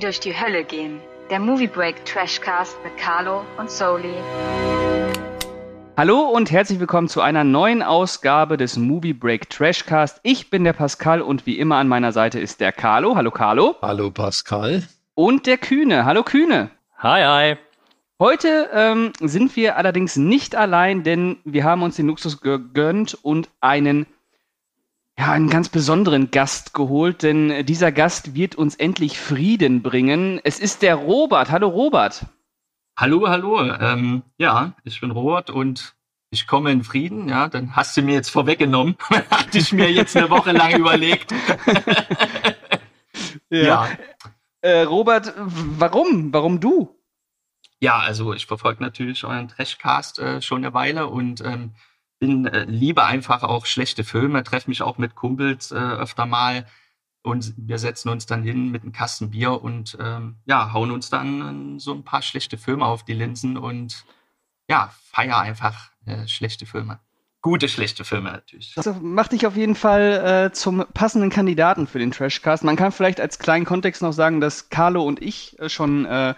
die durch die Hölle gehen. Der Movie Break Trashcast mit Carlo und Soli. Hallo und herzlich willkommen zu einer neuen Ausgabe des Movie Break Trashcast. Ich bin der Pascal und wie immer an meiner Seite ist der Carlo. Hallo Carlo. Hallo Pascal. Und der Kühne. Hallo Kühne. Hi, hi. Heute ähm, sind wir allerdings nicht allein, denn wir haben uns den Luxus gegönnt und einen ja, einen ganz besonderen Gast geholt, denn dieser Gast wird uns endlich Frieden bringen. Es ist der Robert. Hallo Robert. Hallo, hallo. Ähm, ja, ich bin Robert und ich komme in Frieden. Ja, dann hast du mir jetzt vorweggenommen. Hatte ich mir jetzt eine Woche lang überlegt. ja. ja. Äh, Robert, warum? Warum du? Ja, also ich verfolge natürlich euren Trashcast äh, schon eine Weile und ähm, bin äh, liebe einfach auch schlechte Filme, treffe mich auch mit Kumpels äh, öfter mal und wir setzen uns dann hin mit einem Kasten Bier und ähm, ja, hauen uns dann so ein paar schlechte Filme auf die Linsen und ja, feier einfach äh, schlechte Filme. Gute, schlechte Filme natürlich. Das macht dich auf jeden Fall äh, zum passenden Kandidaten für den Trashcast. Man kann vielleicht als kleinen Kontext noch sagen, dass Carlo und ich äh, schon äh,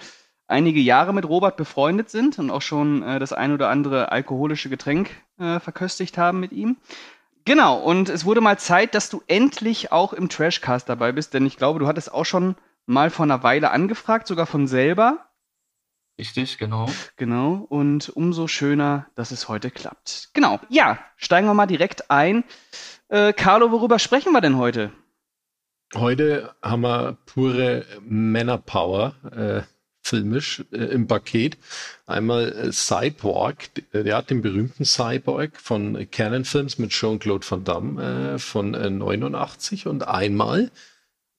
einige Jahre mit Robert befreundet sind und auch schon äh, das ein oder andere alkoholische Getränk äh, verköstigt haben mit ihm. Genau, und es wurde mal Zeit, dass du endlich auch im Trashcast dabei bist, denn ich glaube, du hattest auch schon mal vor einer Weile angefragt, sogar von selber. Richtig, genau. Genau, und umso schöner, dass es heute klappt. Genau, ja, steigen wir mal direkt ein. Äh, Carlo, worüber sprechen wir denn heute? Heute haben wir pure Männerpower. Äh, filmisch äh, im Paket. Einmal äh, Cyborg, äh, der hat den berühmten Cyborg von Canon Films mit Jean-Claude Van Damme äh, von äh, 89 und einmal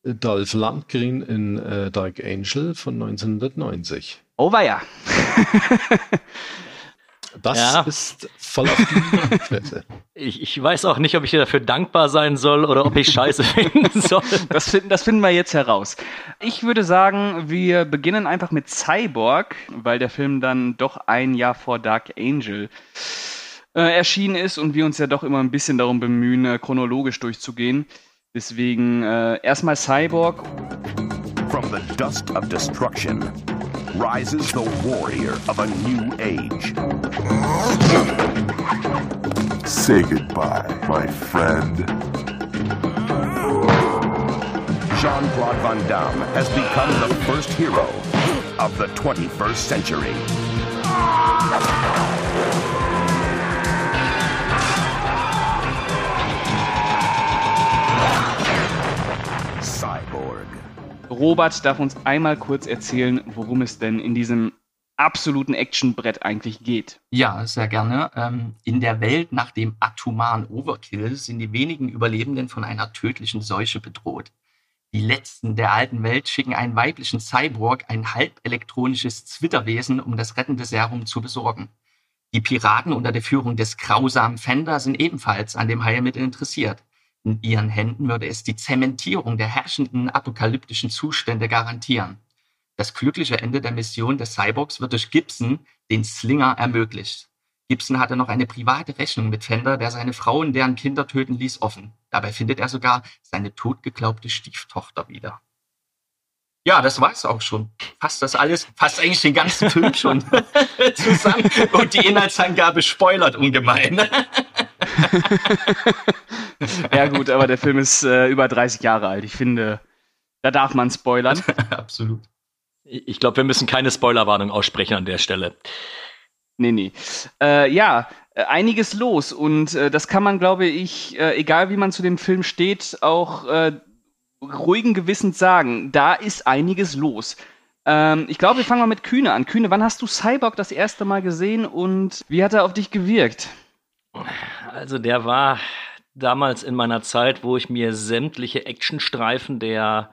äh, Dolph Lundgren in äh, Dark Angel von 1990. Oh weia. Das ja. ist voll auf die Fresse. Ich, ich weiß auch nicht, ob ich dir dafür dankbar sein soll oder ob ich Scheiße finden soll. Das finden, das finden wir jetzt heraus. Ich würde sagen, wir beginnen einfach mit Cyborg, weil der Film dann doch ein Jahr vor Dark Angel äh, erschienen ist und wir uns ja doch immer ein bisschen darum bemühen, äh, chronologisch durchzugehen. Deswegen äh, erstmal Cyborg. From the dust of destruction rises the warrior of a new age. Say goodbye, my friend. Jean Claude Van Damme has become the first hero of the 21st century. Cyborg. Robert darf uns einmal kurz erzählen, worum es denn in diesem absoluten Actionbrett eigentlich geht. Ja, sehr gerne. Ähm, in der Welt nach dem atomaren Overkill sind die wenigen Überlebenden von einer tödlichen Seuche bedroht. Die letzten der alten Welt schicken einen weiblichen Cyborg, ein halbelektronisches Zwitterwesen, um das rettende Serum zu besorgen. Die Piraten unter der Führung des grausamen Fender sind ebenfalls an dem Heilmittel interessiert. In ihren Händen würde es die Zementierung der herrschenden apokalyptischen Zustände garantieren. Das glückliche Ende der Mission des Cyborgs wird durch Gibson, den Slinger, ermöglicht. Gibson hatte noch eine private Rechnung mit Fender, der seine Frau und deren Kinder töten ließ, offen. Dabei findet er sogar seine totgeglaubte Stieftochter wieder. Ja, das war's auch schon. Fast das alles, fast eigentlich den ganzen Film schon zusammen. Und die Inhaltsangabe spoilert ungemein. ja gut, aber der Film ist äh, über 30 Jahre alt. Ich finde, da darf man spoilern. Absolut. Ich glaube, wir müssen keine Spoilerwarnung aussprechen an der Stelle. Nee, nee. Äh, ja, äh, einiges los und äh, das kann man, glaube ich, äh, egal wie man zu dem Film steht, auch äh, ruhigen Gewissens sagen. Da ist einiges los. Ähm, ich glaube, wir fangen mal mit Kühne an. Kühne, wann hast du Cyborg das erste Mal gesehen und wie hat er auf dich gewirkt? Also der war damals in meiner Zeit, wo ich mir sämtliche Actionstreifen der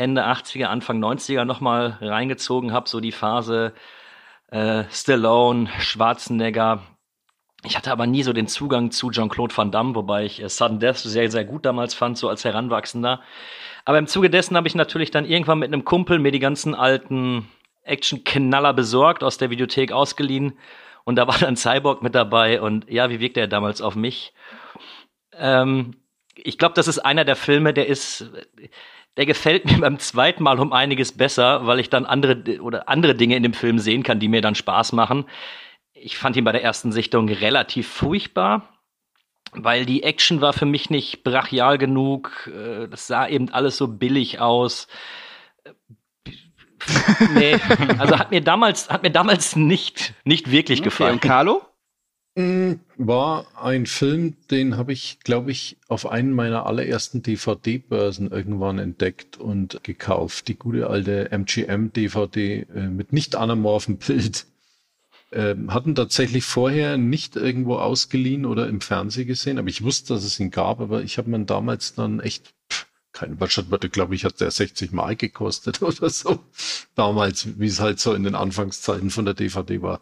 Ende 80er, Anfang 90er nochmal reingezogen habe, so die Phase äh, Stallone, Schwarzenegger. Ich hatte aber nie so den Zugang zu Jean-Claude Van Damme, wobei ich äh, Sudden Death sehr, sehr gut damals fand, so als Heranwachsender. Aber im Zuge dessen habe ich natürlich dann irgendwann mit einem Kumpel mir die ganzen alten Action-Knaller besorgt, aus der Videothek ausgeliehen. Und da war dann Cyborg mit dabei. Und ja, wie wirkte er damals auf mich? Ähm, ich glaube, das ist einer der Filme, der ist, der gefällt mir beim zweiten Mal um einiges besser, weil ich dann andere oder andere Dinge in dem Film sehen kann, die mir dann Spaß machen. Ich fand ihn bei der ersten Sichtung relativ furchtbar, weil die Action war für mich nicht brachial genug. Äh, das sah eben alles so billig aus. nee, also hat mir damals, hat mir damals nicht, nicht wirklich okay, gefallen. Und Carlo? Mm, war ein Film, den habe ich, glaube ich, auf einen meiner allerersten DVD-Börsen irgendwann entdeckt und gekauft. Die gute alte MGM-DVD äh, mit nicht anamorphem Bild. Ähm, hatten tatsächlich vorher nicht irgendwo ausgeliehen oder im Fernsehen gesehen, aber ich wusste, dass es ihn gab, aber ich habe mir damals dann echt, kein Waschert, glaube ich, hat der 60 Mal gekostet oder so. Damals, wie es halt so in den Anfangszeiten von der DVD war.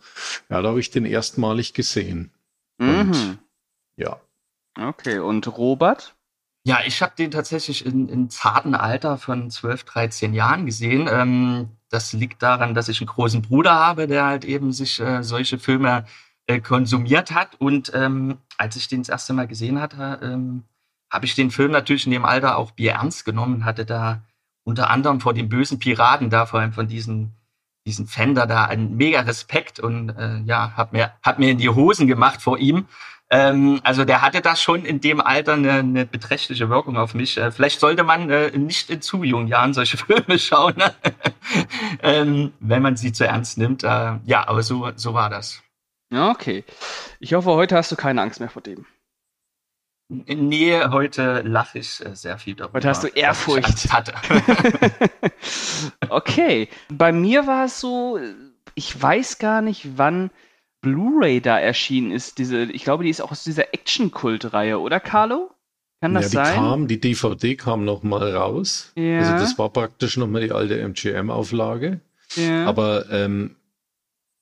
Ja, da habe ich den erstmalig gesehen. Mhm. Und, ja. Okay, und Robert? Ja, ich habe den tatsächlich in, in zarten Alter von 12, 13 Jahren gesehen. Ähm, das liegt daran, dass ich einen großen Bruder habe, der halt eben sich äh, solche Filme äh, konsumiert hat. Und ähm, als ich den das erste Mal gesehen hatte, ähm, habe ich den Film natürlich in dem Alter auch Bier ernst genommen, hatte da unter anderem vor den bösen Piraten da, vor allem von diesen, diesen Fender da einen mega Respekt und äh, ja, hab mir, hab mir in die Hosen gemacht vor ihm. Ähm, also der hatte das schon in dem Alter eine, eine beträchtliche Wirkung auf mich. Äh, vielleicht sollte man äh, nicht in zu jungen Jahren solche Filme schauen, ne? ähm, wenn man sie zu ernst nimmt. Äh, ja, aber so, so war das. Ja, okay. Ich hoffe, heute hast du keine Angst mehr vor dem. Nee, heute lache ich äh, sehr viel darüber. Heute hast du Ehrfurcht. Hatte. okay. Bei mir war es so, ich weiß gar nicht, wann Blu-ray da erschienen ist. Diese, ich glaube, die ist auch aus dieser Action-Kult-Reihe, oder Carlo? Kann das ja, die sein? Kam, die DVD kam noch mal raus. Ja. Also das war praktisch noch mal die alte MGM-Auflage. Ja. Aber ähm,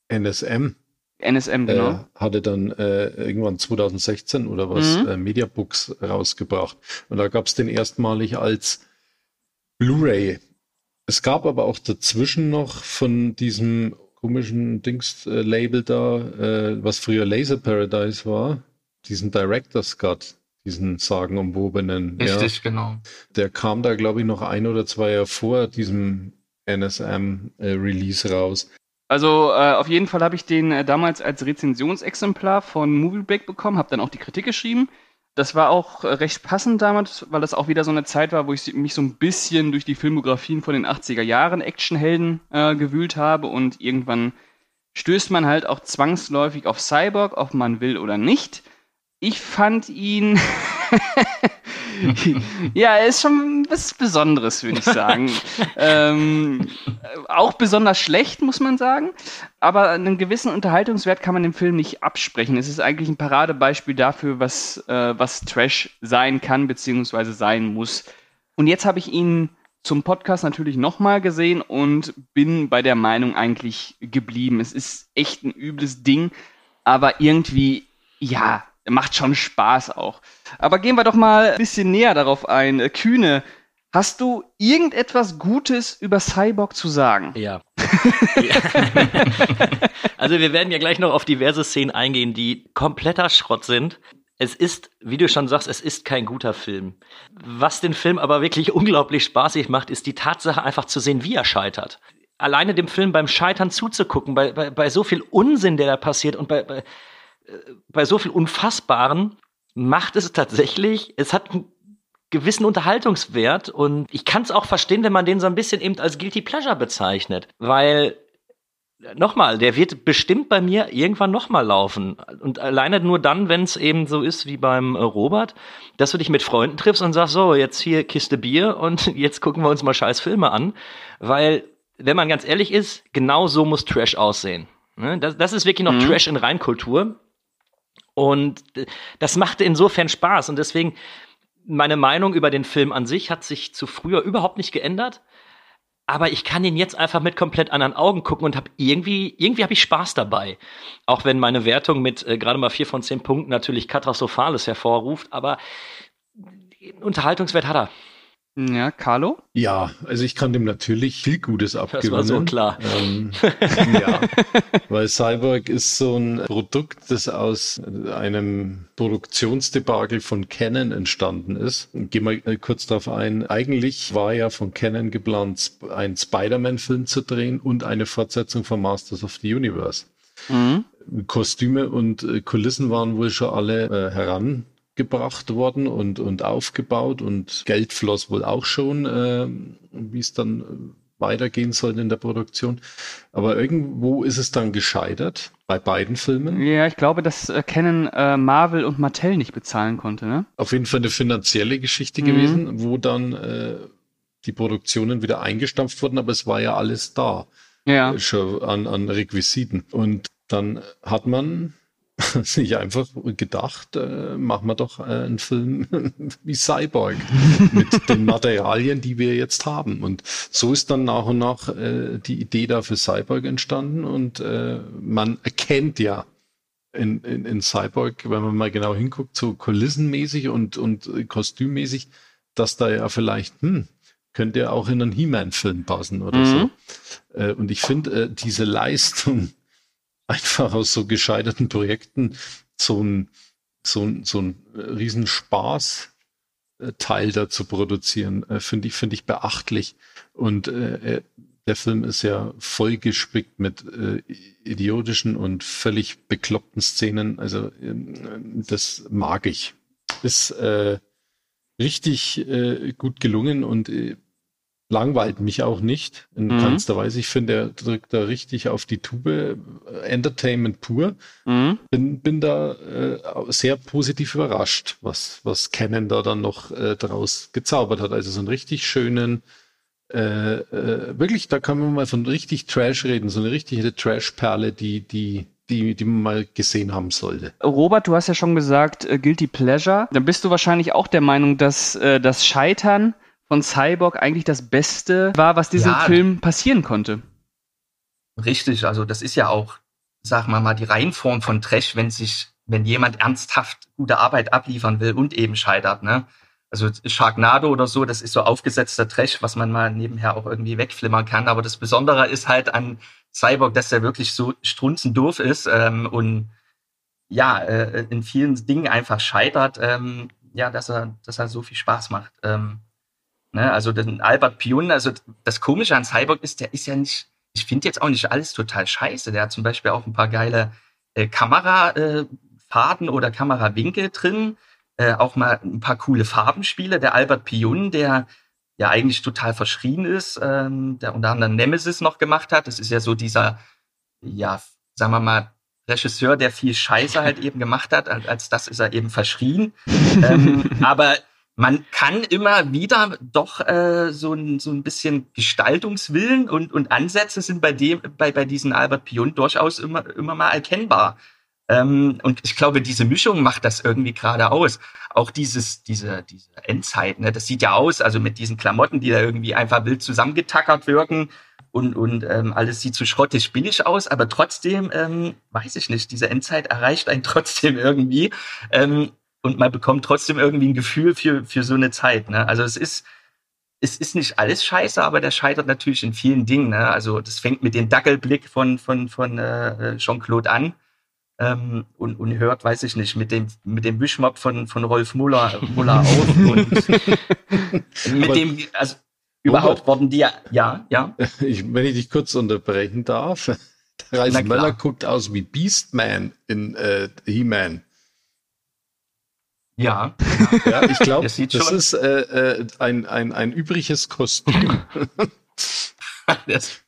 NSM NSM, genau. Äh, hatte dann äh, irgendwann 2016 oder was mhm. äh, Mediabooks rausgebracht. Und da gab es den erstmalig als Blu-ray. Es gab aber auch dazwischen noch von diesem komischen Dings-Label da, äh, was früher Laser Paradise war, diesen Director's Cut, diesen sagenumwobenen. Richtig, ja, genau. Der kam da, glaube ich, noch ein oder zwei Jahre vor diesem NSM-Release äh, raus. Also äh, auf jeden Fall habe ich den äh, damals als Rezensionsexemplar von Movie Break bekommen, habe dann auch die Kritik geschrieben. Das war auch äh, recht passend damals, weil das auch wieder so eine Zeit war, wo ich mich so ein bisschen durch die Filmografien von den 80er Jahren Actionhelden äh, gewühlt habe und irgendwann stößt man halt auch zwangsläufig auf Cyborg, ob man will oder nicht. Ich fand ihn ja, er ist schon was Besonderes, würde ich sagen. ähm, auch besonders schlecht, muss man sagen. Aber einen gewissen Unterhaltungswert kann man dem Film nicht absprechen. Es ist eigentlich ein Paradebeispiel dafür, was, äh, was Trash sein kann, beziehungsweise sein muss. Und jetzt habe ich ihn zum Podcast natürlich nochmal gesehen und bin bei der Meinung eigentlich geblieben. Es ist echt ein übles Ding, aber irgendwie, ja, macht schon Spaß auch. Aber gehen wir doch mal ein bisschen näher darauf ein. Äh, Kühne, hast du irgendetwas Gutes über Cyborg zu sagen? Ja. also wir werden ja gleich noch auf diverse Szenen eingehen, die kompletter Schrott sind. Es ist, wie du schon sagst, es ist kein guter Film. Was den Film aber wirklich unglaublich spaßig macht, ist die Tatsache einfach zu sehen, wie er scheitert. Alleine dem Film beim Scheitern zuzugucken, bei, bei, bei so viel Unsinn, der da passiert und bei, bei bei so viel Unfassbaren macht es tatsächlich, es hat einen gewissen Unterhaltungswert und ich kann es auch verstehen, wenn man den so ein bisschen eben als Guilty Pleasure bezeichnet, weil nochmal, der wird bestimmt bei mir irgendwann nochmal laufen. Und alleine nur dann, wenn es eben so ist wie beim äh, Robert, dass du dich mit Freunden triffst und sagst, so, jetzt hier Kiste Bier und jetzt gucken wir uns mal scheiß Filme an. Weil, wenn man ganz ehrlich ist, genau so muss Trash aussehen. Ne? Das, das ist wirklich noch mhm. Trash in Reinkultur. Und das machte insofern Spaß. Und deswegen, meine Meinung über den Film an sich hat sich zu früher überhaupt nicht geändert. Aber ich kann ihn jetzt einfach mit komplett anderen Augen gucken und habe irgendwie, irgendwie habe ich Spaß dabei. Auch wenn meine Wertung mit äh, gerade mal vier von zehn Punkten natürlich Katastrophales hervorruft, aber Unterhaltungswert hat er. Ja, Carlo? Ja, also ich kann dem natürlich viel Gutes abgewinnen. Das war so klar. Ähm, ja, weil Cyborg ist so ein Produkt, das aus einem Produktionsdebakel von Canon entstanden ist. Gehen wir kurz darauf ein. Eigentlich war ja von Canon geplant, einen Spider-Man-Film zu drehen und eine Fortsetzung von Masters of the Universe. Mhm. Kostüme und Kulissen waren wohl schon alle äh, heran gebracht worden und, und aufgebaut und Geld floss wohl auch schon, äh, wie es dann äh, weitergehen soll in der Produktion. Aber irgendwo ist es dann gescheitert bei beiden Filmen. Ja, ich glaube, dass äh, Canon äh, Marvel und Mattel nicht bezahlen konnte. Ne? Auf jeden Fall eine finanzielle Geschichte mhm. gewesen, wo dann äh, die Produktionen wieder eingestampft wurden, aber es war ja alles da. Ja. Schon an, an Requisiten. Und dann hat man sich einfach gedacht, äh, machen wir doch äh, einen Film wie Cyborg mit den Materialien, die wir jetzt haben. Und so ist dann nach und nach äh, die Idee da für Cyborg entstanden und äh, man erkennt ja in, in, in Cyborg, wenn man mal genau hinguckt, so kulissenmäßig und, und kostümmäßig, dass da ja vielleicht, hm, könnte ja auch in einen He-Man-Film passen oder mhm. so. Äh, und ich finde, äh, diese Leistung einfach aus so gescheiterten Projekten so ein, so ein, so ein Riesenspaß äh, Teil da zu produzieren, äh, finde ich, finde ich beachtlich. Und äh, der Film ist ja voll gespickt mit äh, idiotischen und völlig bekloppten Szenen. Also äh, das mag ich. Ist äh, richtig äh, gut gelungen und äh, langweilt mich auch nicht in mhm. keinster Weise. Ich finde, er drückt da richtig auf die Tube. Entertainment pur. Mhm. Bin, bin da äh, sehr positiv überrascht, was, was Canon da dann noch äh, daraus gezaubert hat. Also so einen richtig schönen, äh, äh, wirklich, da kann man mal von richtig Trash reden, so eine richtige Trash-Perle, die, die, die, die man mal gesehen haben sollte. Robert, du hast ja schon gesagt, äh, Guilty Pleasure. Dann bist du wahrscheinlich auch der Meinung, dass äh, das Scheitern von Cyborg eigentlich das Beste war, was diesem ja, Film passieren konnte. Richtig, also das ist ja auch, sagen wir mal, die Reihenform von Trash, wenn sich, wenn jemand ernsthaft gute Arbeit abliefern will und eben scheitert, ne? Also Sharknado oder so, das ist so aufgesetzter Trash, was man mal nebenher auch irgendwie wegflimmern kann. Aber das Besondere ist halt an Cyborg, dass er wirklich so strunzendoof ist ähm, und ja, äh, in vielen Dingen einfach scheitert, ähm, ja, dass er, dass er so viel Spaß macht. Ähm, Ne? Also den Albert Pion, also das Komische an Cyborg ist, der ist ja nicht, ich finde jetzt auch nicht alles total scheiße. Der hat zum Beispiel auch ein paar geile äh, Kamerafahrten äh, oder Kamerawinkel drin. Äh, auch mal ein paar coole Farbenspiele. Der Albert Pion, der ja eigentlich total verschrien ist, ähm, der unter anderem Nemesis noch gemacht hat. Das ist ja so dieser, ja, sagen wir mal, Regisseur, der viel Scheiße halt eben gemacht hat. Als das ist er eben verschrien. ähm, aber man kann immer wieder doch äh, so, ein, so ein bisschen Gestaltungswillen und, und Ansätze sind bei dem, bei, bei diesen Albert Pion durchaus immer, immer mal erkennbar. Ähm, und ich glaube, diese Mischung macht das irgendwie gerade aus. Auch dieses, diese, diese Endzeit, ne, das sieht ja aus, also mit diesen Klamotten, die da irgendwie einfach wild zusammengetackert wirken und, und ähm, alles sieht so schrottig billig aus, aber trotzdem, ähm, weiß ich nicht, diese Endzeit erreicht einen trotzdem irgendwie. Ähm, und man bekommt trotzdem irgendwie ein Gefühl für, für so eine Zeit. Ne? Also es ist, es ist nicht alles scheiße, aber der scheitert natürlich in vielen Dingen. Ne? Also das fängt mit dem Dackelblick von, von, von äh, Jean-Claude an ähm, und, und hört, weiß ich nicht, mit dem, mit dem Wischmopp von, von Rolf Muller, Muller auf und mit dem, also überhaupt wurden die ja, ja, ja. Ich, wenn ich dich kurz unterbrechen darf. Reis Möller guckt aus wie Beastman in äh, He-Man. Ja. Ja, ich glaube, das, das ist äh, äh, ein, ein, ein übriges Kostüm. das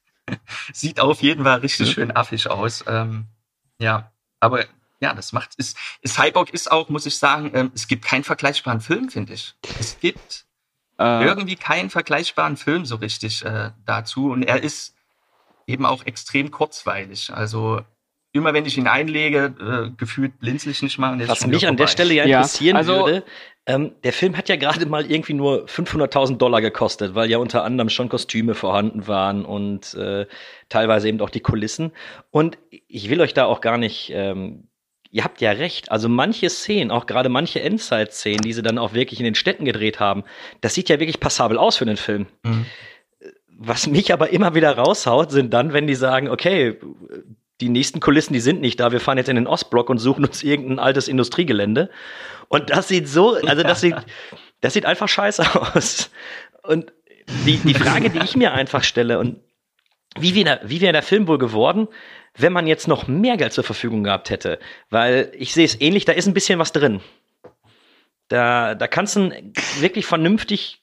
sieht auf jeden Fall richtig schön affig aus. Ähm, ja, aber ja, das macht ist, Cyborg ist auch, muss ich sagen, ähm, es gibt keinen vergleichbaren Film, finde ich. Es gibt äh. irgendwie keinen vergleichbaren Film so richtig äh, dazu und er ist eben auch extrem kurzweilig. Also immer wenn ich ihn einlege, äh, gefühlt blinzel ich nicht mal. Was mich an der Stelle ja interessieren ja, also, würde, ähm, der Film hat ja gerade mal irgendwie nur 500.000 Dollar gekostet, weil ja unter anderem schon Kostüme vorhanden waren und äh, teilweise eben auch die Kulissen. Und ich will euch da auch gar nicht ähm, ihr habt ja recht. Also manche Szenen, auch gerade manche Endzeit-Szenen, die sie dann auch wirklich in den Städten gedreht haben, das sieht ja wirklich passabel aus für den Film. Mhm. Was mich aber immer wieder raushaut, sind dann, wenn die sagen, okay, die nächsten Kulissen, die sind nicht da, wir fahren jetzt in den Ostblock und suchen uns irgendein altes Industriegelände. Und das sieht so, also das sieht, das sieht einfach scheiße aus. Und die, die Frage, die ich mir einfach stelle, und wie wäre wie wär der Film wohl geworden, wenn man jetzt noch mehr Geld zur Verfügung gehabt hätte? Weil ich sehe es ähnlich, da ist ein bisschen was drin. Da, da kannst du einen wirklich vernünftig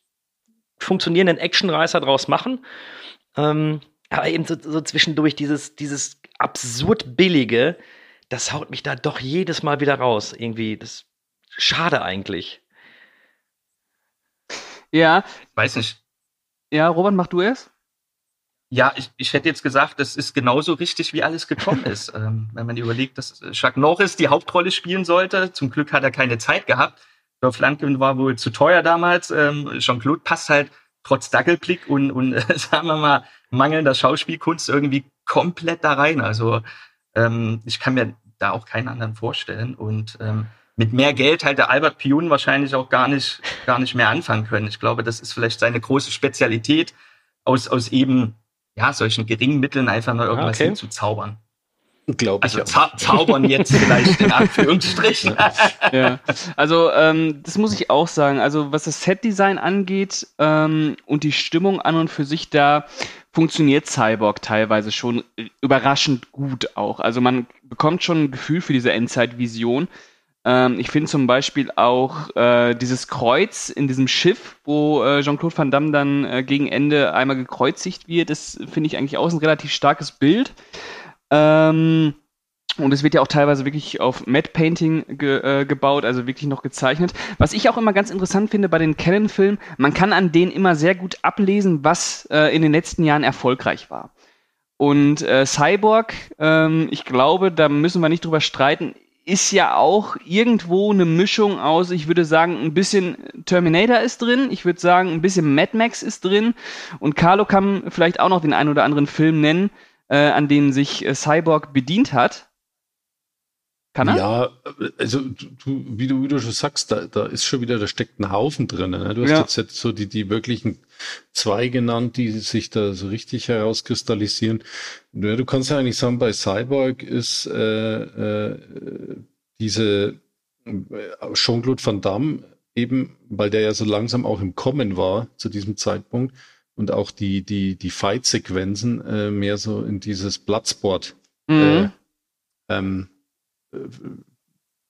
funktionierenden Actionreißer draus machen. Ähm, aber eben so, so zwischendurch dieses, dieses absurd billige, das haut mich da doch jedes Mal wieder raus. Irgendwie, das schade eigentlich. Ja. Weiß nicht. Ja, Robert, mach du es? Ja, ich, ich hätte jetzt gesagt, das ist genauso richtig, wie alles gekommen ist. ähm, wenn man überlegt, dass Chuck Norris die Hauptrolle spielen sollte, zum Glück hat er keine Zeit gehabt. Dolph Lundgren war wohl zu teuer damals. Ähm, Jean-Claude passt halt trotz Dackelblick und, und äh, sagen wir mal, mangelnder Schauspielkunst irgendwie komplett da rein. Also ähm, ich kann mir da auch keinen anderen vorstellen. Und ähm, mit mehr Geld halt der Albert Pion wahrscheinlich auch gar nicht, gar nicht mehr anfangen können. Ich glaube, das ist vielleicht seine große Spezialität, aus, aus eben ja, solchen geringen Mitteln einfach mal irgendwas okay. hinzuzaubern. Glaube ich. Also zau zaubern jetzt vielleicht in Anführungsstrichen. ja. Also ähm, das muss ich auch sagen. Also was das Setdesign angeht ähm, und die Stimmung an und für sich da funktioniert Cyborg teilweise schon überraschend gut auch. Also man bekommt schon ein Gefühl für diese Endzeitvision. Ähm, ich finde zum Beispiel auch äh, dieses Kreuz in diesem Schiff, wo äh, Jean-Claude Van Damme dann äh, gegen Ende einmal gekreuzigt wird, das finde ich eigentlich auch ein relativ starkes Bild. Ähm, und es wird ja auch teilweise wirklich auf Matte Painting ge, äh, gebaut, also wirklich noch gezeichnet. Was ich auch immer ganz interessant finde bei den Canon-Filmen, man kann an denen immer sehr gut ablesen, was äh, in den letzten Jahren erfolgreich war. Und äh, Cyborg, ähm, ich glaube, da müssen wir nicht drüber streiten, ist ja auch irgendwo eine Mischung aus, ich würde sagen, ein bisschen Terminator ist drin, ich würde sagen, ein bisschen Mad Max ist drin und Carlo kann vielleicht auch noch den einen oder anderen Film nennen, äh, an denen sich äh, Cyborg bedient hat. Kann er? Ja, also du, wie, du, wie du schon sagst, da, da ist schon wieder, da steckt ein Haufen drin. Ne? Du hast ja. jetzt, jetzt so die, die wirklichen zwei genannt, die sich da so richtig herauskristallisieren. Ja, du kannst ja eigentlich sagen, bei Cyborg ist äh, äh, diese äh, Jean-Claude Van Damme eben, weil der ja so langsam auch im Kommen war zu diesem Zeitpunkt, und auch die, die, die Fight-Sequenzen äh, mehr so in dieses Bloodsport mhm. äh, ähm, äh,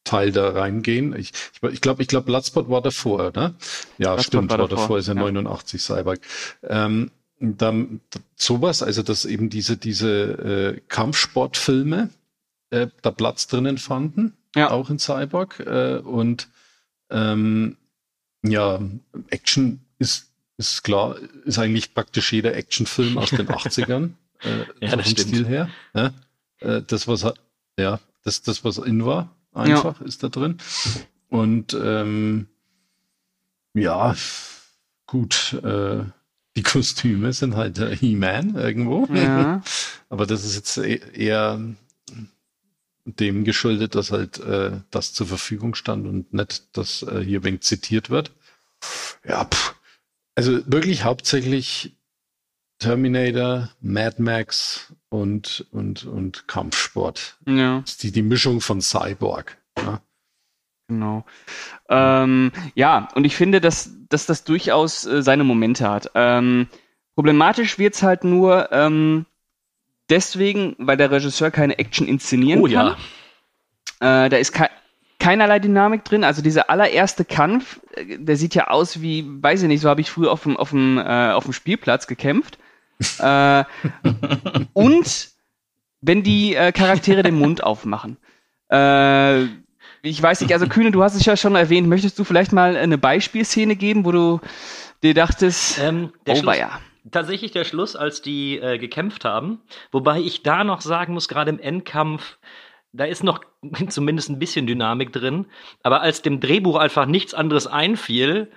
Teil da reingehen. Ich glaube, ich glaube, ich glaub, Bloodsport war davor, ne? Ja, Bloodsport stimmt, war, war davor, davor, ist ja, ja. 89 Cyborg. Ähm, dann sowas, also dass eben diese, diese äh, Kampfsportfilme äh, da Platz drinnen fanden, ja. auch in Cyborg. Äh, und ähm, ja, Action ist ist klar, ist eigentlich praktisch jeder Actionfilm aus den 80ern. Äh, ja, stimmt. Stil her. Ja, äh, das, was ja, das, das, was in war, einfach ja. ist da drin. Und ähm, ja, gut, äh, die Kostüme sind halt der He-Man irgendwo. Ja. Aber das ist jetzt e-, eher dem geschuldet, dass halt äh, das zur Verfügung stand und nicht, dass äh, hier wenig zitiert wird. Ja, pff, also wirklich hauptsächlich Terminator, Mad Max und, und, und Kampfsport. Ja. Das ist die, die Mischung von Cyborg. Ja. Genau. Ähm, ja, und ich finde, dass, dass das durchaus äh, seine Momente hat. Ähm, problematisch wird's halt nur ähm, deswegen, weil der Regisseur keine Action inszenieren oh, kann. Ja. Äh, da ist kein, keinerlei Dynamik drin. Also dieser allererste Kampf, äh, der sieht ja aus wie, weiß ich nicht, so habe ich früher auf dem, auf dem, äh, auf dem Spielplatz gekämpft. äh, und wenn die äh, Charaktere den Mund aufmachen. Äh, ich weiß nicht, also Kühne, du hast es ja schon erwähnt. Möchtest du vielleicht mal eine Beispielszene geben, wo du dir dachtest, ähm, der oh, Schluss, ja. Tatsächlich der Schluss, als die äh, gekämpft haben. Wobei ich da noch sagen muss, gerade im Endkampf, da ist noch zumindest ein bisschen Dynamik drin. Aber als dem Drehbuch einfach nichts anderes einfiel,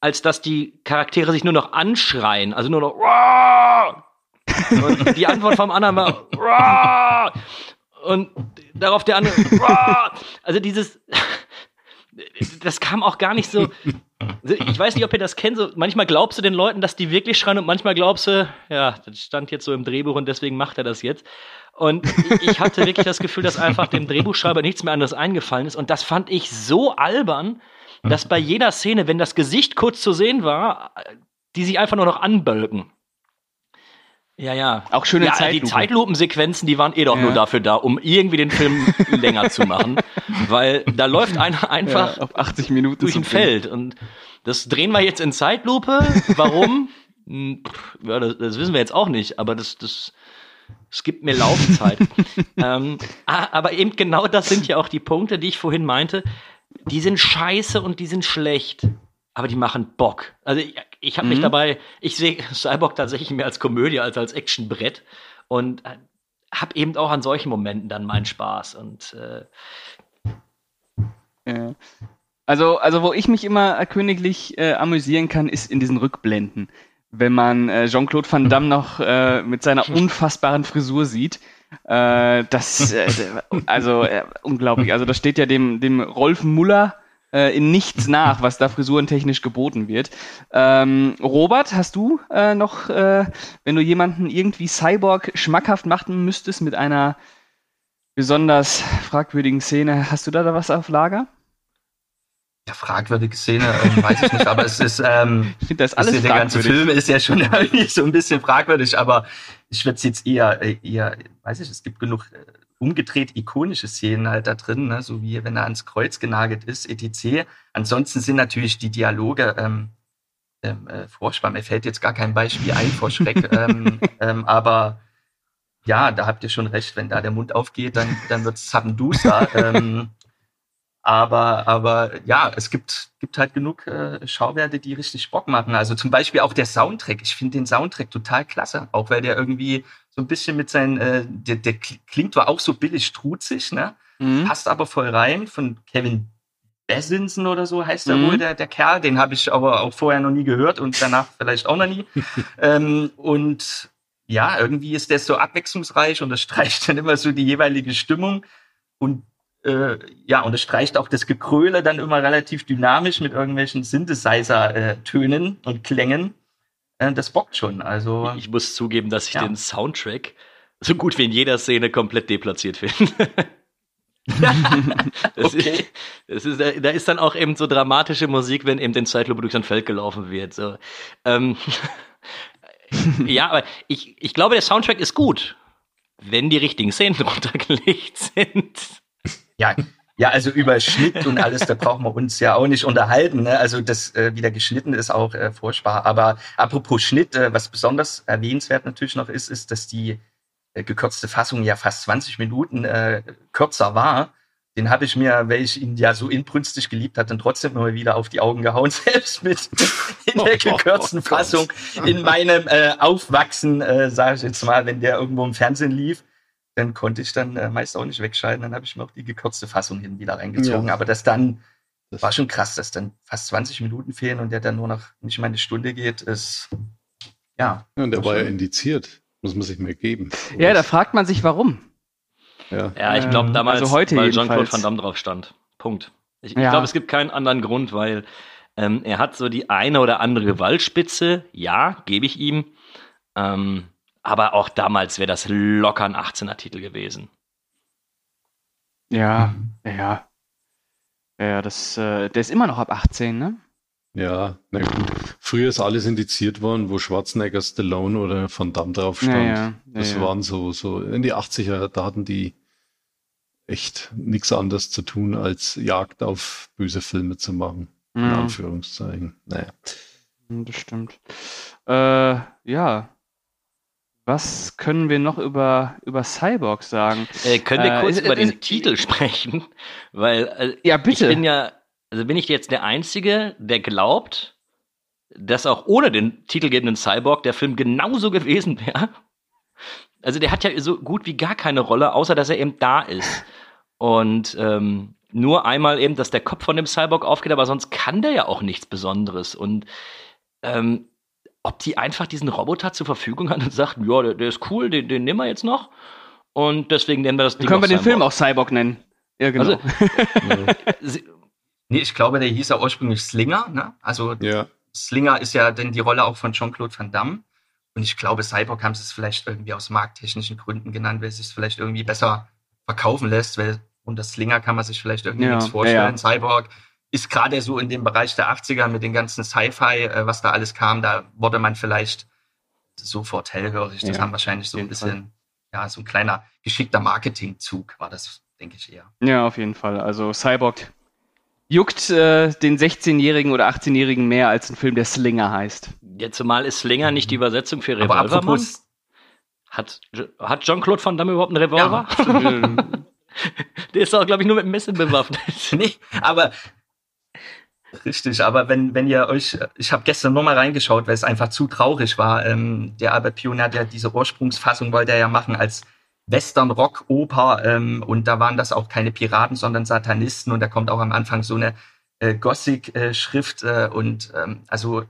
als dass die Charaktere sich nur noch anschreien, also nur noch und die Antwort vom anderen war und darauf der andere, also dieses, das kam auch gar nicht so. Also ich weiß nicht, ob ihr das kennt. So, manchmal glaubst du den Leuten, dass die wirklich schreien und manchmal glaubst du, ja, das stand jetzt so im Drehbuch und deswegen macht er das jetzt. Und ich hatte wirklich das Gefühl, dass einfach dem Drehbuchschreiber nichts mehr anderes eingefallen ist. Und das fand ich so albern, dass bei jeder Szene, wenn das Gesicht kurz zu sehen war, die sich einfach nur noch anbölken. Ja, ja. Auch schöne ja, Zeitlupe. Die Zeitlupensequenzen, die waren eh doch Ja. nur dafür da, um irgendwie den Film länger zu machen. Weil da läuft einer einfach ja, auf 80 Minuten durch ein. Feld. Und das drehen wir jetzt in Zeitlupe. Warum? Hm, ja, das, das wissen wir jetzt auch nicht, aber das, das, es gibt mir Laufzeit. ähm, ah, aber eben genau das sind ja auch die Punkte, die ich vorhin meinte. Die sind scheiße und die sind schlecht. Aber die machen Bock. Also ich, ich habe mich Mhm. dabei, ich sehe Cyborg tatsächlich mehr als Komödie als als Actionbrett und äh, habe eben auch an solchen Momenten dann meinen Spaß. Und äh, Ja. Also, also wo ich mich immer königlich äh, amüsieren kann, ist in diesen Rückblenden. Wenn man äh, Jean-Claude Van Damme noch äh, mit seiner unfassbaren Frisur sieht. Äh, das, äh, also äh, unglaublich. Also das steht ja dem, dem Rolf Muller äh, in nichts nach, was da frisurentechnisch geboten wird. Ähm, Robert, hast du äh, noch, äh, wenn du jemanden irgendwie Cyborg schmackhaft machen müsstest mit einer besonders fragwürdigen Szene, hast du da, da was auf Lager? Ja, fragwürdige Szene, ähm, weiß ich nicht, aber es ist, ähm, Ich finde das alles der ganze. Film ist ja schon irgendwie so ein bisschen fragwürdig, aber ich würde es jetzt eher, äh, eher, weiß ich, es gibt genug äh, umgedreht ikonische Szenen halt da drin, ne? so wie wenn er ans Kreuz genagelt ist, etc. Ansonsten sind natürlich die Dialoge ähm, ähm, äh, furchtbar. Mir fällt jetzt gar kein Beispiel ein vor Schreck, ähm, ähm, aber ja, da habt ihr schon recht, wenn da der Mund aufgeht, dann, dann wird es Zappendusa. ähm, aber, aber ja, es gibt, gibt halt genug äh, Schauwerte, die richtig Bock machen. Also zum Beispiel auch der Soundtrack. Ich finde den Soundtrack total klasse, auch weil der irgendwie so ein bisschen mit seinen, äh, der, der kl- klingt zwar auch so billig struzig, ne? Mhm. passt aber voll rein von Kevin Bessinson oder so heißt er Mhm. wohl, der, der Kerl. Den habe ich aber auch vorher noch nie gehört und danach vielleicht auch noch nie. ähm, und ja, irgendwie ist der so abwechslungsreich und das streicht dann immer so die jeweilige Stimmung. Und äh, ja, und es streicht auch das Gekröle dann immer relativ dynamisch mit irgendwelchen Synthesizer-Tönen und Klängen. Äh, das bockt schon. Also ich muss zugeben, dass ich Ja. den Soundtrack so gut wie in jeder Szene komplett deplatziert finde. das Okay. ist, das ist, da ist dann auch eben so dramatische Musik, wenn eben den Zeitlupe durch ein Feld gelaufen wird. So. Ähm, ja, aber ich, ich glaube, der Soundtrack ist gut, wenn die richtigen Szenen drunter gelegt sind. Ja, ja, also über Schnitt und alles, da brauchen wir uns ja auch nicht unterhalten. Ne? Also das äh, wieder geschnitten ist auch äh, furchtbar. Aber apropos Schnitt, äh, was besonders erwähnenswert natürlich noch ist, ist, dass die äh, gekürzte Fassung ja fast 20 Minuten äh, kürzer war. Den habe ich mir, weil ich ihn ja so inbrünstig geliebt hatte, dann trotzdem immer wieder auf die Augen gehauen, selbst mit in der Oh, gekürzten Gott. Fassung in meinem äh, Aufwachsen, äh, sage ich jetzt mal, wenn der irgendwo im Fernsehen lief, dann konnte ich dann äh, meist auch nicht wegschalten. Dann habe ich mir auch die gekürzte Fassung hin wieder reingezogen. Ja. Aber das dann Das- war schon krass, dass dann fast 20 Minuten fehlen und der dann nur noch nicht mal eine Stunde geht, ist ja. Ja, und der war ja indiziert. Muss man sich mehr geben. Ja, da fragt man sich, warum. ja. Ja, ich glaube Ähm, damals, also heute weil Jean-Claude. Van Damme drauf stand. Punkt. Ich, ich Ja. glaube, es gibt keinen anderen Grund, weil ähm, er hat so die eine oder andere Gewaltspitze. Ja, gebe ich ihm. Ähm, aber auch damals wäre das locker ein 18er Titel gewesen. Ja, ja. Ja, das, äh, der ist immer noch ab 18, ne? Ja, na gut. Früher ist alles indiziert worden, wo Schwarzenegger, Stallone oder Van Damme drauf stand. Ja, ja, ja, das ja. waren so, so in die 80er, da hatten die echt nichts anderes zu tun, als Jagd auf böse Filme zu machen. In Ja, Anführungszeichen. Naja. das stimmt. Äh, ja. Was können wir noch über, über Cyborg sagen? Äh, können wir Äh, kurz ist- über den ist- Titel sprechen? Weil äh, Ja, bitte. ich bin ja, also bin ich jetzt der Einzige, der glaubt, dass auch ohne den titelgebenden Cyborg der Film genauso gewesen wäre. Also der hat ja so gut wie gar keine Rolle, außer dass er eben da ist. Und ähm, nur einmal eben, dass der Kopf von dem Cyborg aufgeht, aber sonst kann der ja auch nichts Besonderes. Und ähm, ob die einfach diesen Roboter zur Verfügung hat und sagt, ja, der, der ist cool, den, den nehmen wir jetzt noch. Und deswegen nennen wir das Ding Können wir den Cyborg. Film auch Cyborg nennen? Ja, genau. Also, nee, ich glaube, der hieß ja ursprünglich Slinger. Ne? Also ja. Slinger ist ja dann die Rolle auch von Jean-Claude Van Damme. Und ich glaube, Cyborg haben sie es vielleicht irgendwie aus markttechnischen Gründen genannt, weil es sich vielleicht irgendwie besser verkaufen lässt, weil unter Slinger kann man sich vielleicht irgendwie ja, nichts vorstellen. Ja, ja. Cyborg ist gerade so in dem Bereich der 80er mit den ganzen Sci-Fi, äh, was da alles kam, da wurde man vielleicht sofort hellhörig. Das haben wahrscheinlich so ein bisschen, Fall. ja, so ein kleiner geschickter Marketingzug war das, denke ich eher. Ja, auf jeden Fall. Also Cyborg juckt äh, den 16-Jährigen oder 18-Jährigen mehr als ein Film, der Slinger heißt. Jetzt zumal ist Slinger nicht die Übersetzung für Revolvermann. Hat, hat Jean-Claude Van Damme überhaupt einen Revolver? Ja. der ist doch, glaube ich, nur mit einem Messer bewaffnet. nee, aber Richtig, aber wenn, wenn ihr euch, ich habe gestern nochmal reingeschaut, weil es einfach zu traurig war. Ähm, der Albert Pion hat ja diese Ursprungsfassung, wollte er ja machen als Western-Rock-Oper ähm, und da waren das auch keine Piraten, sondern Satanisten und da kommt auch am Anfang so eine äh, Gothic-Schrift äh, und ähm, also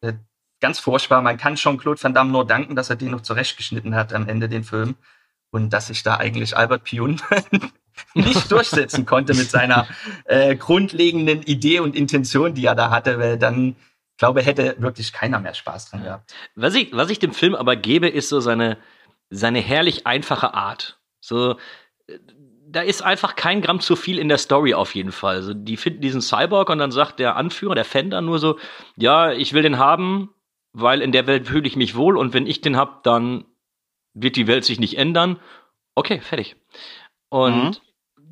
äh, ganz furchtbar. Man kann Jean-Claude Van Damme nur danken, dass er den noch zurechtgeschnitten hat am Ende den Film und dass sich da eigentlich Albert Pion nicht durchsetzen konnte mit seiner äh, grundlegenden Idee und Intention, die er da hatte, weil dann glaube hätte wirklich keiner mehr Spaß dran gehabt. Was ich, was ich dem Film aber gebe, ist so seine seine herrlich einfache Art. So, da ist einfach kein Gramm zu viel in der Story auf jeden Fall. Also die finden diesen Cyborg und dann sagt der Anführer, der Fender nur so, ja, ich will den haben, weil in der Welt fühle ich mich wohl und wenn ich den hab, dann wird die Welt sich nicht ändern. Okay, fertig. Und mhm.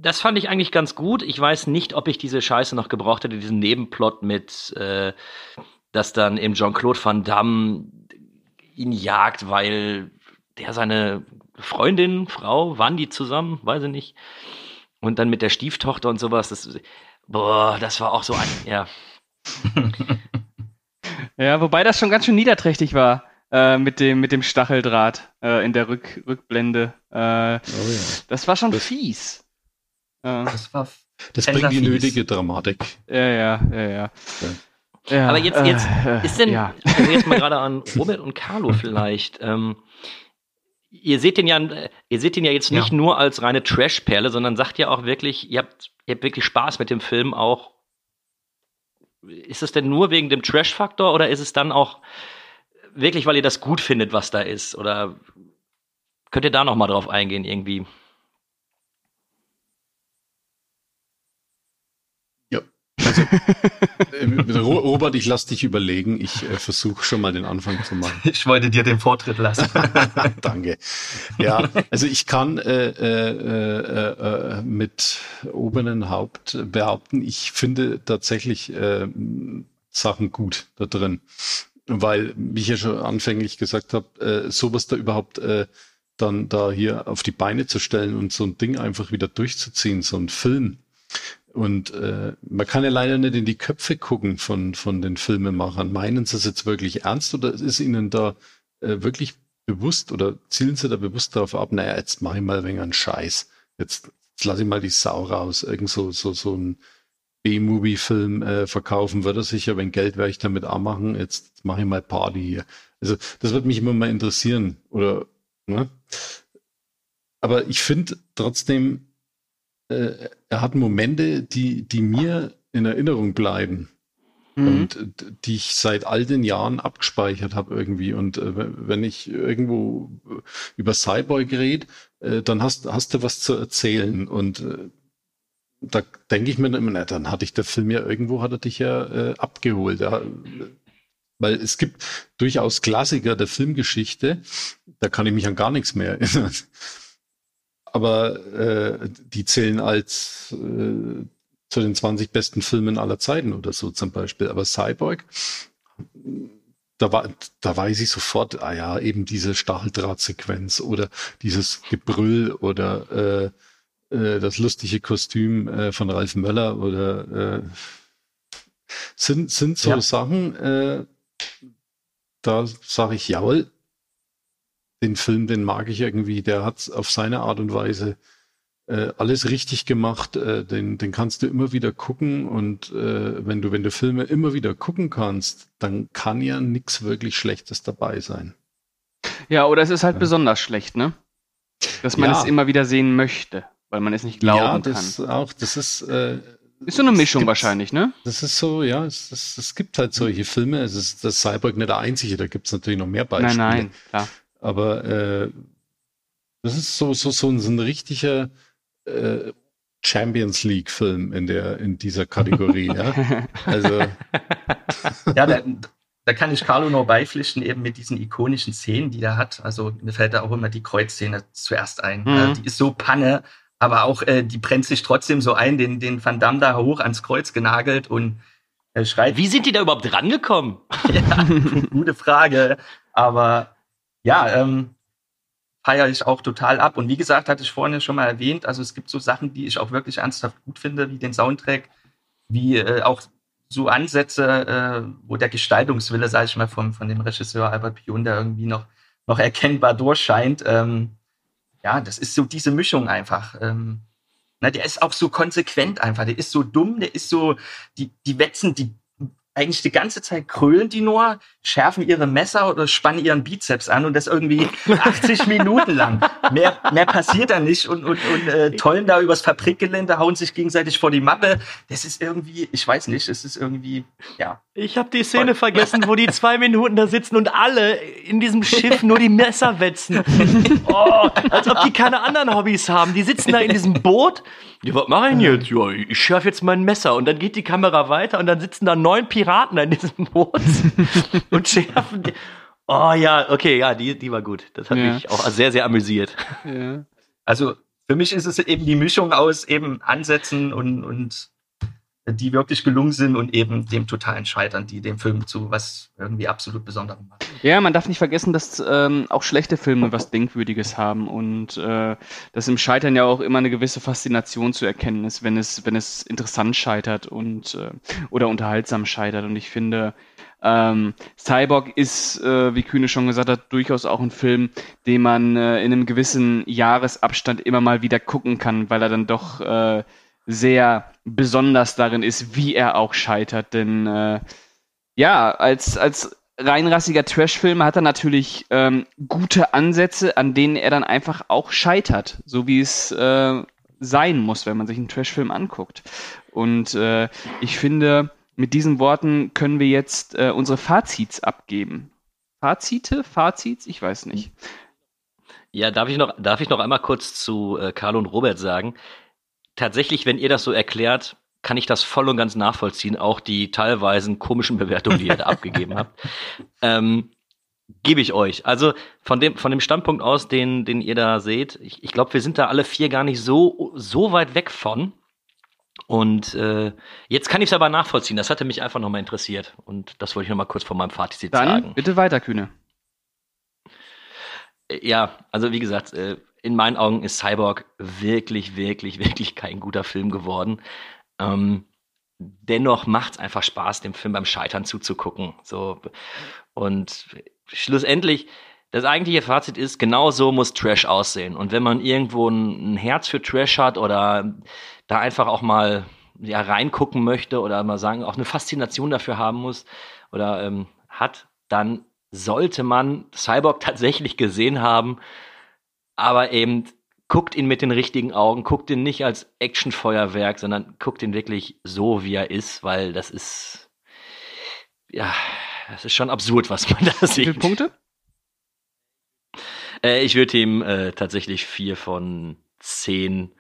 Das fand ich eigentlich ganz gut. Ich weiß nicht, ob ich diese Scheiße noch gebraucht hätte, diesen Nebenplot mit, äh, dass dann eben Jean-Claude Van Damme ihn jagt, weil der seine Freundin, Frau, waren die zusammen? Weiß ich nicht. Und dann mit der Stieftochter und sowas. Das, boah, das war auch so ein, ja. ja, wobei das schon ganz schön niederträchtig war. Äh, mit dem mit dem Stacheldraht äh, in der Rück, Rückblende. Äh, oh ja. Das war schon das, fies. Das war das bringt die nötige Dramatik. Ja, ja, ja, ja. ja. ja Aber jetzt, jetzt äh, ist denn, ja. also jetzt mal gerade an Robert und Carlo vielleicht. Ähm, ihr seht den ja, ihr seht den ja jetzt nicht ja. nur als reine Trash-Perle, sondern sagt ja auch wirklich, ihr habt, ihr habt wirklich Spaß mit dem Film auch. Ist es denn nur wegen dem Trash-Faktor oder ist es dann auch wirklich, weil ihr das gut findet, was da ist? Oder könnt ihr da noch mal drauf eingehen irgendwie? Also, äh, Robert, ich lass dich überlegen. Ich äh, versuche schon mal den Anfang zu machen. Ich wollte dir den Vortritt lassen. Danke. Ja, also ich kann äh, äh, äh, mit oberen Haupt behaupten, ich finde tatsächlich äh, Sachen gut da drin. Weil, wie ich ja schon anfänglich gesagt habe, äh, sowas da überhaupt äh, dann da hier auf die Beine zu stellen und so ein Ding einfach wieder durchzuziehen, so ein Film, und äh, man kann ja leider nicht in die Köpfe gucken von, von den Filmemachern. Meinen sie es jetzt wirklich ernst oder ist ihnen da äh, wirklich bewusst oder zielen sie da bewusst darauf ab, naja, jetzt mache ich mal ein wenig einen Scheiß. Jetzt, jetzt lasse ich mal die Sau raus. Irgend so, so, so ein B-Movie-Film äh, verkaufen würde sicher, wenn Geld werde ich damit auch machen. Jetzt mache ich mal Party hier. Also das wird mich immer mal interessieren. Oder, ne? Aber ich finde trotzdem, äh, er hat Momente, die, die mir in Erinnerung bleiben. Mhm. Und die ich seit all den Jahren abgespeichert habe irgendwie. Und äh, wenn ich irgendwo über Cyborg rede, äh, dann hast, hast du was zu erzählen. Und äh, da denke ich mir immer, na, dann hatte ich der Film ja irgendwo, hat er dich ja äh, abgeholt. Ja, weil es gibt durchaus Klassiker der Filmgeschichte, da kann ich mich an gar nichts mehr erinnern aber äh, die zählen als äh, zu den 20 besten Filmen aller Zeiten oder so zum Beispiel. Aber Cyborg, da war, da weiß ich sofort, ah ja, eben diese Stacheldrahtsequenz oder dieses Gebrüll oder äh, äh, das lustige Kostüm äh, von Ralf Möller oder äh, sind, sind so ja. Sachen, äh, da sage ich, jawohl, den Film, den mag ich irgendwie. Der hat auf seine Art und Weise äh, alles richtig gemacht. Äh, den, den kannst du immer wieder gucken und äh, wenn du, wenn du Filme immer wieder gucken kannst, dann kann ja nichts wirklich Schlechtes dabei sein. Ja, oder es ist halt ja. besonders schlecht, ne? dass man Ja. es immer wieder sehen möchte, weil man es nicht glauben ja, das kann. auch, das ist, äh, Ist so eine Mischung wahrscheinlich, ne? Das ist so, ja, es, es, es gibt halt solche Filme. Es ist das Cyborg nicht der einzige, da gibt es natürlich noch mehr Beispiele. Nein, nein, klar. Aber äh, das ist so, so, so, ein- so ein richtiger äh, Champions League-Film in der, in dieser Kategorie, ja. Also, Ja, da, da kann ich Carlo nur beipflichten, eben mit diesen ikonischen Szenen, die er hat. Also mir fällt da auch immer die Kreuzszene zuerst ein. Mhm. Äh, die ist so Panne, aber auch äh, die brennt sich trotzdem so ein, den, den Van Damme da hoch ans Kreuz genagelt und äh, schreit. Wie sind die da überhaupt rangekommen? Ja, gute Frage. Aber ja, ähm, feiere ich auch total ab. Und wie gesagt, hatte ich vorhin schon mal erwähnt, also es gibt so Sachen, die ich auch wirklich ernsthaft gut finde, wie den Soundtrack, wie äh, auch so Ansätze, äh, wo der Gestaltungswille, sage ich mal, vom, von dem Regisseur Albert Pion da irgendwie noch, noch erkennbar durchscheint. Ähm, ja, das ist so diese Mischung einfach. Ähm, na, der ist auch so konsequent einfach. Der ist so dumm, der ist so, die, die wetzen die eigentlich die ganze Zeit krölen die nur, schärfen ihre Messer oder spannen ihren Bizeps an und das irgendwie 80 Minuten lang. Mehr, mehr passiert da nicht und, und, und äh, tollen da übers Fabrikgelände, hauen sich gegenseitig vor die Mappe. Das ist irgendwie, ich weiß nicht, es ist irgendwie, ja. Ich habe die Szene vergessen, wo die zwei Minuten da sitzen und alle in diesem Schiff nur die Messer wetzen. Oh, als ob die keine anderen Hobbys haben. Die sitzen da in diesem Boot. Ja, was mache ich denn jetzt? Ja, ich schärfe jetzt mein Messer. Und dann geht die Kamera weiter und dann sitzen da neun Piraten in diesem Boot und schärfen. Die. Oh ja, okay, ja, die, die war gut. Das hat Ja. mich auch sehr, sehr amüsiert. Ja. Also für mich ist es eben die Mischung aus eben Ansätzen und, und die wirklich gelungen sind und eben dem totalen Scheitern, die dem Film zu was irgendwie absolut Besonderem machen. Ja, man darf nicht vergessen, dass ähm, auch schlechte Filme was Denkwürdiges haben und äh, dass im Scheitern ja auch immer eine gewisse Faszination zu erkennen ist, wenn es, wenn es interessant scheitert und äh, oder unterhaltsam scheitert. Und ich finde, ähm, Cyborg ist, äh, wie Kühne schon gesagt hat, durchaus auch ein Film, den man äh, in einem gewissen Jahresabstand immer mal wieder gucken kann, weil er dann doch äh, sehr besonders darin ist, wie er auch scheitert. Denn äh, ja, als, als reinrassiger Trash-Film hat er natürlich ähm, gute Ansätze, an denen er dann einfach auch scheitert, so wie es äh, sein muss, wenn man sich einen Trash-Film anguckt. Und äh, ich finde, mit diesen Worten können wir jetzt äh, unsere Fazits abgeben. Fazite? Fazits? Ich weiß nicht. Ja, darf ich noch, darf ich noch einmal kurz zu äh, Carlo und Robert sagen? Tatsächlich, wenn ihr das so erklärt, kann ich das voll und ganz nachvollziehen, auch die teilweise komischen Bewertungen, die ihr da abgegeben habt. Ähm, Gebe ich euch. Also von dem, von dem Standpunkt aus, den, den ihr da seht, ich, ich glaube, wir sind da alle vier gar nicht so, so weit weg von. Und äh, jetzt kann ich es aber nachvollziehen. Das hatte mich einfach nochmal interessiert. Und das wollte ich nochmal kurz von meinem Fazit Dann sagen. bitte weiter, Kühne. Ja, also wie gesagt, äh, in meinen Augen ist Cyborg wirklich, wirklich, wirklich kein guter Film geworden. Ähm, dennoch macht es einfach Spaß, dem Film beim Scheitern zuzugucken. So und schlussendlich das eigentliche Fazit ist, genau so muss Trash aussehen. Und wenn man irgendwo ein, ein Herz für Trash hat oder da einfach auch mal ja, reingucken möchte oder mal sagen, auch eine Faszination dafür haben muss oder ähm, hat, dann sollte man Cyborg tatsächlich gesehen haben, aber eben guckt ihn mit den richtigen Augen, guckt ihn nicht als Actionfeuerwerk, sondern guckt ihn wirklich so, wie er ist, weil das ist, ja, das ist schon absurd, was man da Wie viele sieht. Punkte? Äh, ich würde ihm äh, tatsächlich vier von zehn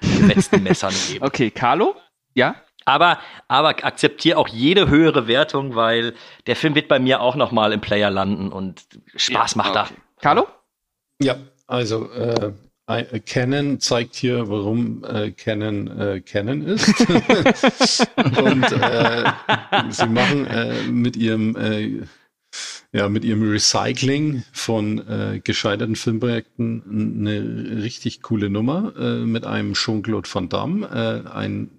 letzten Messern geben. Okay, Carlo? Ja? Aber, aber akzeptiere auch jede höhere Wertung, weil der Film wird bei mir auch noch mal im Player landen und Spaß macht Okay. Carlo? Ja, also äh, Canon zeigt hier, warum äh, Canon äh, Canon ist. Und äh, sie machen äh, mit ihrem äh, ja mit ihrem Recycling von äh, gescheiterten Filmprojekten eine richtig coole Nummer äh, mit einem Jean-Claude Van Damme, äh, ein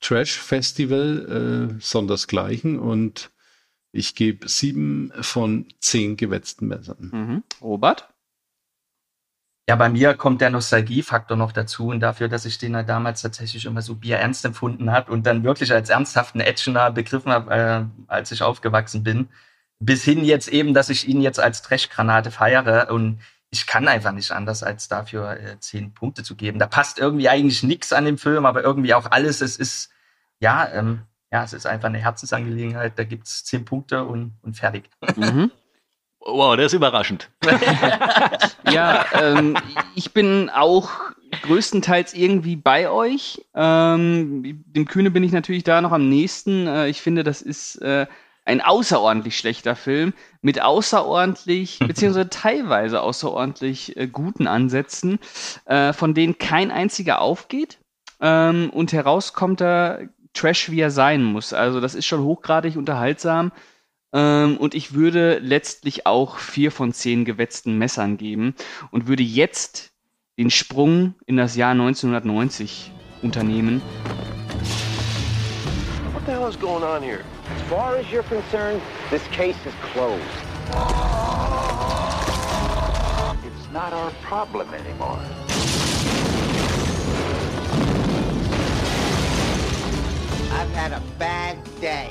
Trash-Festival äh, sondersgleichen und ich gebe sieben von zehn gewetzten Messern. Mhm. Robert? Ja, bei mir kommt der Nostalgiefaktor noch dazu und dafür, dass ich den ja damals tatsächlich immer so bierernst empfunden habe und dann wirklich als ernsthaften Actioner begriffen habe, äh, als ich aufgewachsen bin. Bis hin jetzt eben, dass ich ihn jetzt als Trashgranate feiere und ich kann einfach nicht anders, als dafür äh, zehn Punkte zu geben. Da passt irgendwie eigentlich nichts an dem Film, aber irgendwie auch alles. Es ist, ja, ähm, ja, es ist einfach eine Herzensangelegenheit. Da gibt es zehn Punkte und, und fertig. Mhm. Wow, das ist überraschend. ja, ähm, ich bin auch größtenteils irgendwie bei euch. Ähm, dem Kühne bin ich natürlich da noch am nächsten. Äh, ich finde, das ist äh, ein außerordentlich schlechter Film mit außerordentlich, beziehungsweise teilweise außerordentlich äh, guten Ansätzen, äh, von denen kein einziger aufgeht. Ähm, und herauskommt da Trash, wie er sein muss. Also das ist schon hochgradig unterhaltsam. Ähm, und ich würde letztlich auch vier von zehn gewetzten Messern geben und würde jetzt den Sprung in das Jahr 1990 unternehmen. What the hell is going on here? As far as you're concerned, this case is closed. It's not our problem anymore. I've had a bad day.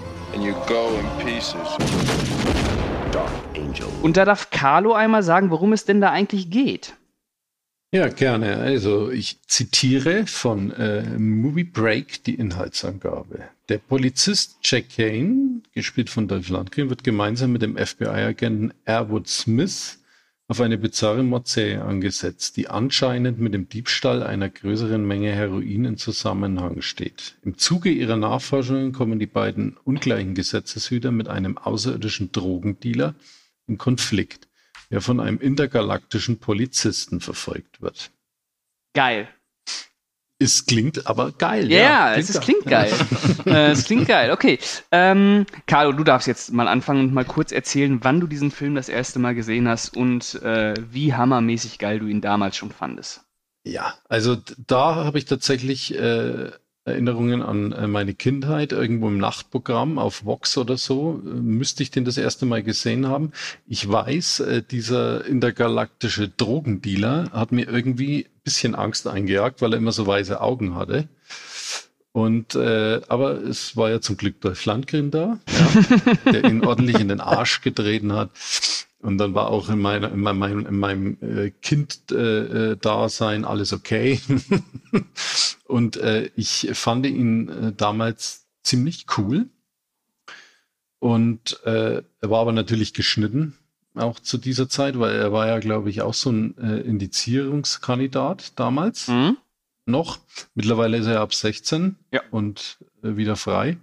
And you go in pieces. Dark Angel. Und da darf Carlo einmal sagen, worum es denn da eigentlich geht. Ja, gerne. Also ich zitiere von äh, Movie Break die Inhaltsangabe. Der Polizist Jack Kane, gespielt von Dolph Lundgren, wird gemeinsam mit dem FBI-Agenten Erwood Smith auf eine bizarre Mordserie angesetzt, die anscheinend mit dem Diebstahl einer größeren Menge Heroin in Zusammenhang steht. Im Zuge ihrer Nachforschungen kommen die beiden ungleichen Gesetzeshüter mit einem außerirdischen Drogendealer in Konflikt, der von einem intergalaktischen Polizisten verfolgt wird. Geil. Es klingt aber geil. Ja, ja es ist, klingt geil. äh, es klingt geil. Okay. Ähm, Carlo, du darfst jetzt mal anfangen und mal kurz erzählen, wann du diesen Film das erste Mal gesehen hast und äh, wie hammermäßig geil du ihn damals schon fandest. Ja, also da habe ich tatsächlich äh, Erinnerungen an äh, meine Kindheit, irgendwo im Nachtprogramm auf Vox oder so, äh, müsste ich den das erste Mal gesehen haben. Ich weiß, äh, dieser intergalaktische Drogendealer hat mir irgendwie bisschen Angst eingejagt, weil er immer so weiße Augen hatte. Und äh, aber es war ja zum Glück Dolph Lundgren da, ja, der ihn ordentlich in den Arsch getreten hat. Und dann war auch in, meiner, in meinem, in meinem äh, Kind-Dasein äh, alles okay. und äh, ich fand ihn äh, damals ziemlich cool. Und äh, er war aber natürlich geschnitten, auch zu dieser Zeit, weil er war ja, glaube ich, auch so ein äh, Indizierungskandidat damals. Mhm. Noch. Mittlerweile ist er ab 16 ja. und äh, wieder frei.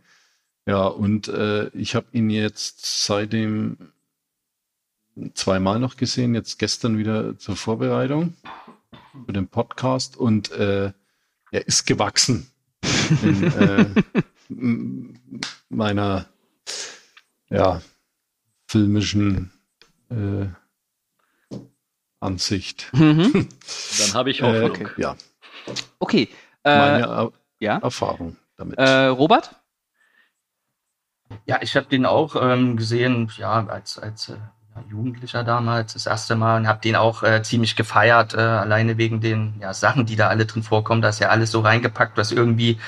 Ja, und äh, ich habe ihn jetzt seitdem zweimal noch gesehen, jetzt gestern wieder zur Vorbereitung für den Podcast und äh, er ist gewachsen in äh, meiner ja, filmischen äh, Ansicht. Mhm. Dann habe ich Hoffnung. okay. Ja. Okay. Äh, Meine ja? Erfahrung damit. Äh, Robert? Ja, ich habe den auch ähm, gesehen, ja, als, als äh, Jugendlicher damals das erste Mal und habe den auch äh, ziemlich gefeiert, äh, alleine wegen den ja, Sachen, die da alle drin vorkommen. Da ist ja alles so reingepackt, was irgendwie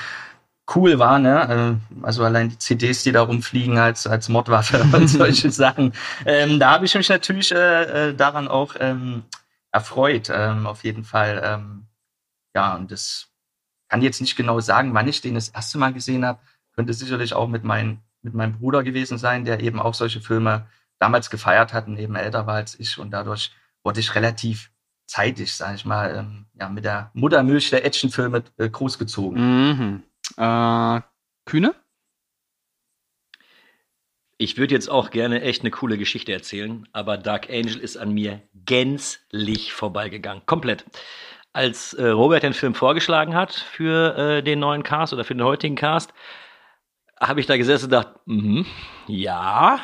cool war, ne? Äh, also allein die CDs, die da rumfliegen als, als Mordwaffe und solche Sachen. Ähm, da habe ich mich natürlich äh, äh, daran auch ähm, erfreut, ähm, auf jeden Fall. Ähm, ja, und das kann jetzt nicht genau sagen, wann ich den das erste Mal gesehen habe. Könnte sicherlich auch mit, mein, mit meinem Bruder gewesen sein, der eben auch solche Filme damals gefeiert hatten, eben älter war als ich und dadurch wurde ich relativ zeitig, sage ich mal, ähm, ja, mit der Muttermilch der Actionfilme äh, großgezogen. Mhm. Äh, Kühne? Ich würde jetzt auch gerne echt eine coole Geschichte erzählen, aber Dark Angel ist an mir gänzlich vorbeigegangen. Komplett. Als äh, Robert den Film vorgeschlagen hat für äh, den neuen Cast oder für den heutigen Cast, habe ich da gesessen und dachte, mhm, ja,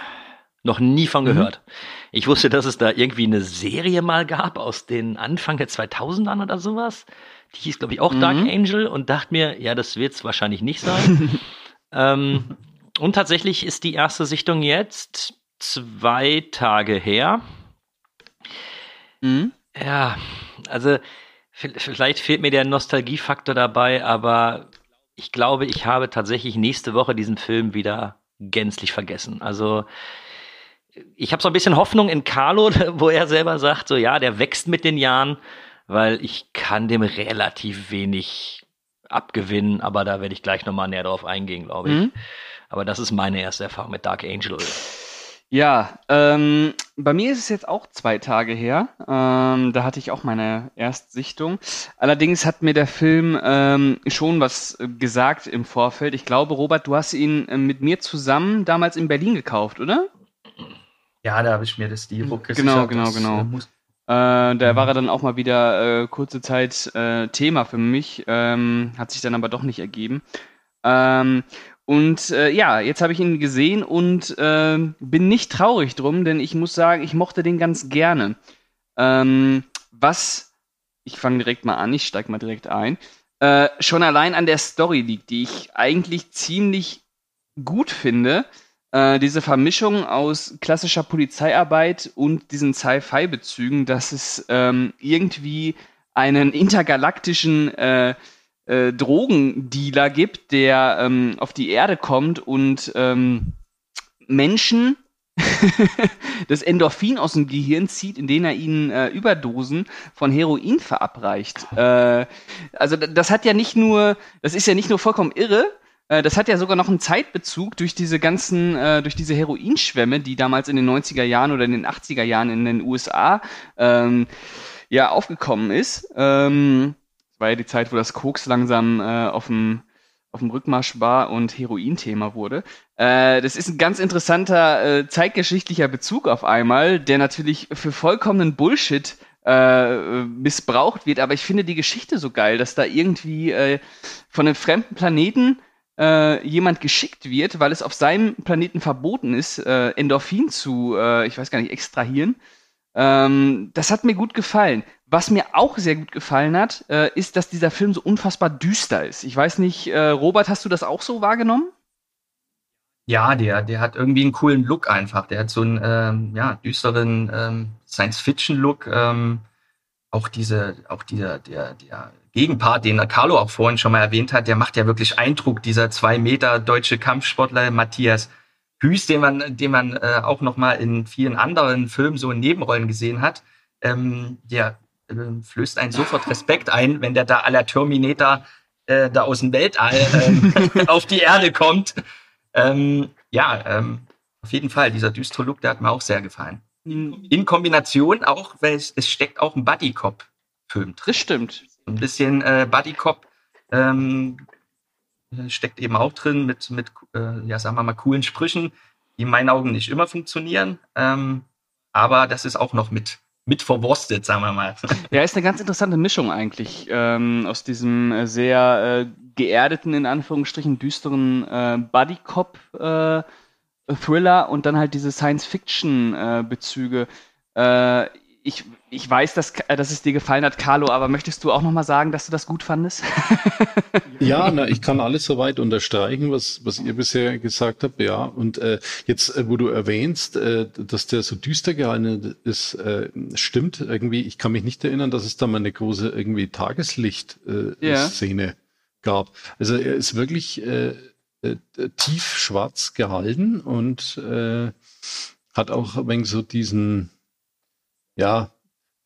noch nie von mhm. gehört. Mhm. Ich wusste, dass es da irgendwie eine Serie mal gab aus den Anfang der 2000ern oder sowas. Die hieß, glaube ich, auch mhm. Dark Angel und dachte mir, ja, das wird es wahrscheinlich nicht sein. ähm, und tatsächlich ist die erste Sichtung jetzt zwei Tage her. Mhm. Ja, also vielleicht fehlt mir der Nostalgiefaktor dabei, aber ich glaube, ich habe tatsächlich nächste Woche diesen Film wieder gänzlich vergessen. Also ich habe so ein bisschen Hoffnung in Carlo, wo er selber sagt, so ja, der wächst mit den Jahren, weil ich kann dem relativ wenig abgewinnen, aber da werde ich gleich nochmal näher drauf eingehen, glaube ich. Mhm. Aber das ist meine erste Erfahrung mit Dark Angel. Ja, ähm, bei mir ist es jetzt auch zwei Tage her. Ähm, da hatte ich auch meine Erstsichtung. Allerdings hat mir der Film ähm, schon was gesagt im Vorfeld. Ich glaube, Robert, du hast ihn äh, mit mir zusammen damals in Berlin gekauft, oder? Ja, da habe ich mir das D-Book Genau, genau, genau. Äh, da war er dann auch mal wieder äh, kurze Zeit äh, Thema für mich, ähm, hat sich dann aber doch nicht ergeben. Ähm, und äh, ja, jetzt habe ich ihn gesehen und äh, bin nicht traurig drum, denn ich muss sagen, ich mochte den ganz gerne. Ähm, was, ich fange direkt mal an, ich steige mal direkt ein, äh, schon allein an der Story liegt, die ich eigentlich ziemlich gut finde. Äh, diese Vermischung aus klassischer Polizeiarbeit und diesen Sci-Fi-Bezügen, dass es ähm, irgendwie einen intergalaktischen äh, äh, Drogendealer gibt, der ähm, auf die Erde kommt und ähm, Menschen das Endorphin aus dem Gehirn zieht, indem er ihnen äh, Überdosen von Heroin verabreicht. Äh, also das hat ja nicht nur, das ist ja nicht nur vollkommen irre, das hat ja sogar noch einen Zeitbezug durch diese ganzen, äh, durch diese Heroinschwämme, die damals in den 90er Jahren oder in den 80er Jahren in den USA ähm, ja aufgekommen ist. Ähm, war ja die Zeit, wo das Koks langsam äh, auf dem auf dem Rückmarsch war und Heroin-Thema wurde. Äh, das ist ein ganz interessanter äh, zeitgeschichtlicher Bezug auf einmal, der natürlich für vollkommenen Bullshit äh, missbraucht wird. Aber ich finde die Geschichte so geil, dass da irgendwie äh, von einem fremden Planeten äh, jemand geschickt wird, weil es auf seinem Planeten verboten ist, äh, Endorphin zu, äh, ich weiß gar nicht, extrahieren. Ähm, das hat mir gut gefallen. Was mir auch sehr gut gefallen hat, äh, ist, dass dieser Film so unfassbar düster ist. Ich weiß nicht, äh, Robert, hast du das auch so wahrgenommen? Ja, der, der hat irgendwie einen coolen Look einfach. Der hat so einen ähm, ja, düsteren ähm, Science-Fiction-Look. Ähm, auch diese, auch dieser, der, der Gegenpart, den Carlo auch vorhin schon mal erwähnt hat, der macht ja wirklich Eindruck, dieser zwei Meter deutsche Kampfsportler Matthias Hüß, den man, den man äh, auch noch mal in vielen anderen Filmen so in Nebenrollen gesehen hat, ähm, der äh, flößt einen sofort Respekt ein, wenn der da aller Terminator äh, da aus dem Weltall äh, auf die Erde kommt. Ähm, ja, ähm, auf jeden Fall, dieser düstere Look, der hat mir auch sehr gefallen. In Kombination auch, weil es, es steckt auch ein Buddy-Cop-Film drin. Das stimmt ein bisschen äh, Buddy Cop ähm, steckt eben auch drin mit, mit äh, ja, sagen wir mal, coolen Sprüchen, die in meinen Augen nicht immer funktionieren. Ähm, aber das ist auch noch mit, mit verwurstet, sagen wir mal. Ja, ist eine ganz interessante Mischung eigentlich ähm, aus diesem äh, sehr äh, geerdeten, in Anführungsstrichen düsteren äh, Buddy Cop äh, Thriller und dann halt diese Science-Fiction-Bezüge. Ich, ich weiß, dass, äh, dass es dir gefallen hat, Carlo, aber möchtest du auch nochmal sagen, dass du das gut fandest? ja, na, ich kann alles soweit unterstreichen, was, was ihr bisher gesagt habt, ja. Und äh, jetzt, äh, wo du erwähnst, äh, dass der so düster gehalten ist, äh, stimmt irgendwie. Ich kann mich nicht erinnern, dass es da mal eine große irgendwie Tageslicht-Szene äh, ja. gab. Also er ist wirklich äh, äh, tief schwarz gehalten und äh, hat auch ein wenig so diesen ja,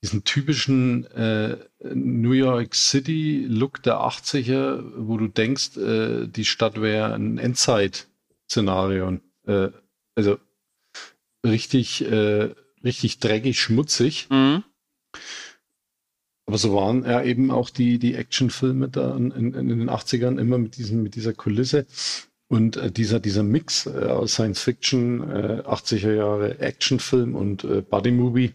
diesen typischen äh, New York City Look der 80er, wo du denkst, äh, die Stadt wäre ein Endzeit-Szenario. Äh, also richtig, äh, richtig dreckig, schmutzig. Mhm. Aber so waren ja eben auch die, die Actionfilme da in, in, in, den 80ern immer mit, diesen, mit dieser Kulisse. Und äh, dieser, dieser Mix äh, aus Science Fiction, äh, 80er Jahre Actionfilm und Buddy Movie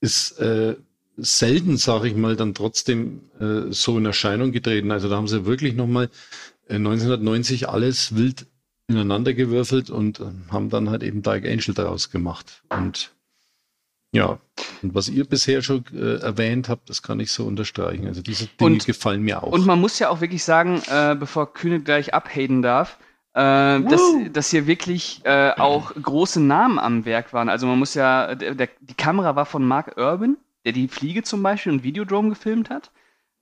ist äh, selten, sage ich mal, dann trotzdem äh, so in Erscheinung getreten. Also da haben sie wirklich nochmal 1990 alles wild ineinander gewürfelt und äh, haben dann halt eben Dark Angel daraus gemacht. Und ja, und was ihr bisher schon äh, erwähnt habt, das kann ich so unterstreichen. Also diese Dinge und, gefallen mir auch. Und man muss ja auch wirklich sagen, äh, bevor Kühne gleich abhaten darf, äh, dass, dass hier wirklich äh, auch große Namen am Werk waren. Also man muss ja, der, der, die Kamera war von Mark Urban, der die Fliege zum Beispiel und Videodrome gefilmt hat.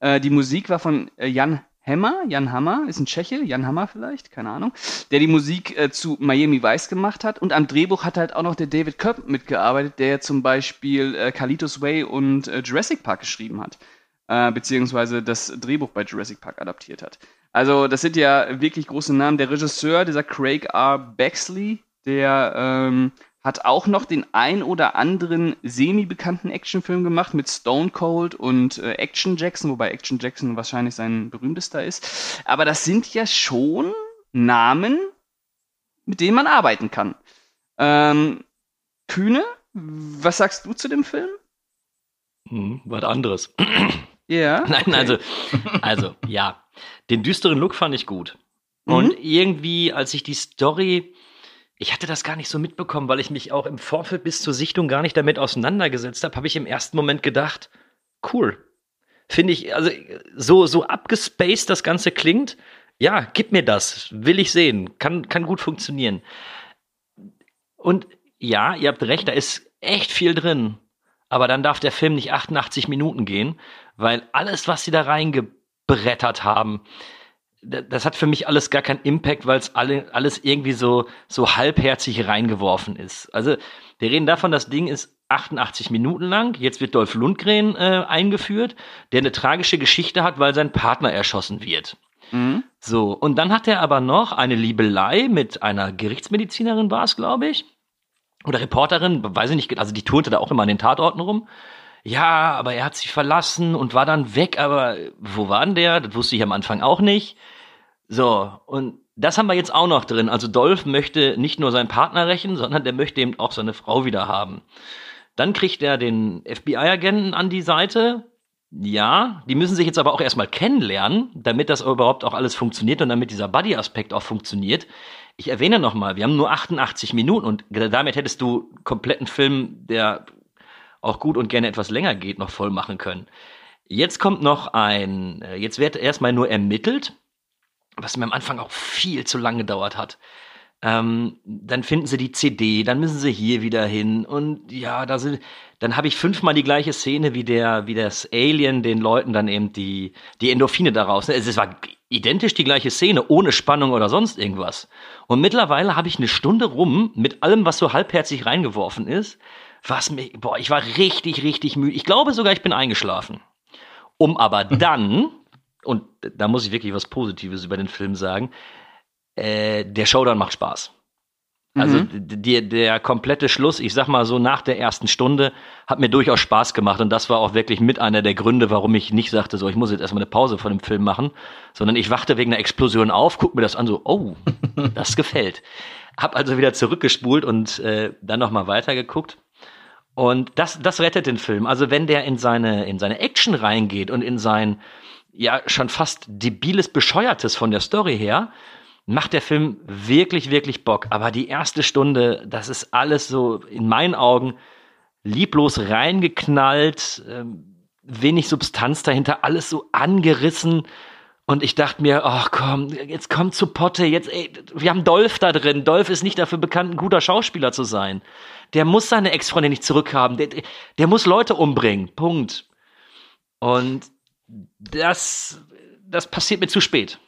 Äh, die Musik war von äh, Jan Hammer, Jan Hammer, ist ein Tscheche, Jan Hammer vielleicht, keine Ahnung, der die Musik äh, zu Miami Vice gemacht hat. Und am Drehbuch hat halt auch noch der David Köpp mitgearbeitet, der zum Beispiel äh, Carlitos Way und äh, Jurassic Park geschrieben hat. Äh, beziehungsweise das Drehbuch bei Jurassic Park adaptiert hat. Also, das sind ja wirklich große Namen. Der Regisseur, dieser Craig R. Baxley, der ähm, hat auch noch den ein oder anderen semi-bekannten Actionfilm gemacht mit Stone Cold und äh, Action Jackson, wobei Action Jackson wahrscheinlich sein berühmtester ist. Aber das sind ja schon Namen, mit denen man arbeiten kann. Ähm, Kühne, was sagst du zu dem Film? Hm, was anderes. Ja. Okay. Nein, also, also, ja. Den düsteren Look fand ich gut. Und mhm. irgendwie, als ich die Story ich hatte das gar nicht so mitbekommen, weil ich mich auch im Vorfeld bis zur Sichtung gar nicht damit auseinandergesetzt habe, habe ich im ersten Moment gedacht, cool. Finde ich, also so, so abgespaced das Ganze klingt, ja, gib mir das, will ich sehen, kann, kann gut funktionieren. Und ja, ihr habt recht, da ist echt viel drin. Aber dann darf der Film nicht 88 Minuten gehen, weil alles, was sie da reingebrettert haben, das hat für mich alles gar keinen Impact, weil es alle, alles irgendwie so, so halbherzig reingeworfen ist. Also, wir reden davon, das Ding ist 88 Minuten lang. Jetzt wird Dolph Lundgren äh, eingeführt, der eine tragische Geschichte hat, weil sein Partner erschossen wird. Mhm. So, und dann hat er aber noch eine Liebelei mit einer Gerichtsmedizinerin, war es, glaube ich. Oder Reporterin, weiß ich nicht, also die turnte da auch immer an den Tatorten rum ja, aber er hat sie verlassen und war dann weg, aber wo war denn der? Das wusste ich am Anfang auch nicht. So, und das haben wir jetzt auch noch drin. Also Dolph möchte nicht nur seinen Partner rächen, sondern der möchte eben auch seine Frau wieder haben. Dann kriegt er den FBI-Agenten an die Seite. Ja, die müssen sich jetzt aber auch erstmal kennenlernen, damit das überhaupt auch alles funktioniert und damit dieser Buddy-Aspekt auch funktioniert. Ich erwähne nochmal, wir haben nur 88 Minuten und damit hättest du kompletten Film, der auch gut und gerne etwas länger geht, noch voll machen können. Jetzt kommt noch ein, äh, jetzt wird erstmal nur ermittelt was mir am Anfang auch viel zu lange gedauert hat. Ähm, dann finden sie die CD, dann müssen sie hier wieder hin und ja, da sind, dann habe ich fünfmal die gleiche Szene wie der, wie das Alien den Leuten dann eben die, die Endorphine daraus. Ne? Es war identisch die gleiche Szene, ohne Spannung oder sonst irgendwas. Und mittlerweile habe ich eine Stunde rum mit allem, was so halbherzig reingeworfen ist, was mir, boah, ich war richtig, richtig müde. Ich glaube sogar, ich bin eingeschlafen. Um aber dann und da muss ich wirklich was Positives über den Film sagen, äh, der Showdown macht Spaß. Also mhm. die, der komplette Schluss, ich sag mal so nach der ersten Stunde, hat mir durchaus Spaß gemacht und das war auch wirklich mit einer der Gründe, warum ich nicht sagte, so ich muss jetzt erstmal eine Pause von dem Film machen, sondern ich wachte wegen einer Explosion auf, guck mir das an, so oh, das gefällt. Hab also wieder zurückgespult und äh, dann nochmal weitergeguckt. Und das, das rettet den Film. Also wenn der in seine, in seine Action reingeht und in sein, ja schon fast debiles, bescheuertes von der Story her, macht der Film wirklich, wirklich Bock. Aber die erste Stunde, das ist alles so in meinen Augen lieblos reingeknallt, äh, wenig Substanz dahinter, alles so angerissen. Und ich dachte mir, ach komm, jetzt kommt zu Potte, jetzt, ey, wir haben Dolph da drin. Dolph ist nicht dafür bekannt, ein guter Schauspieler zu sein. Der muss seine Ex-Freundin nicht zurückhaben. Der, der muss Leute umbringen. Punkt. Und das, das passiert mir zu spät.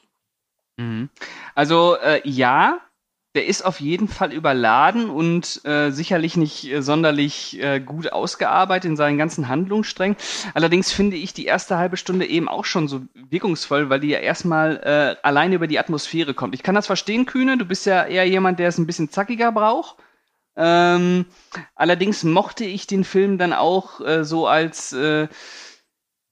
Mhm. Also äh, ja, der ist auf jeden Fall überladen und äh, sicherlich nicht äh, sonderlich äh, gut ausgearbeitet in seinen ganzen Handlungssträngen. Allerdings finde ich die erste halbe Stunde eben auch schon so wirkungsvoll, weil die ja erstmal äh, alleine über die Atmosphäre kommt. Ich kann das verstehen, Kühne, du bist ja eher jemand, der es ein bisschen zackiger braucht. Ähm, allerdings mochte ich den Film dann auch äh, so als äh,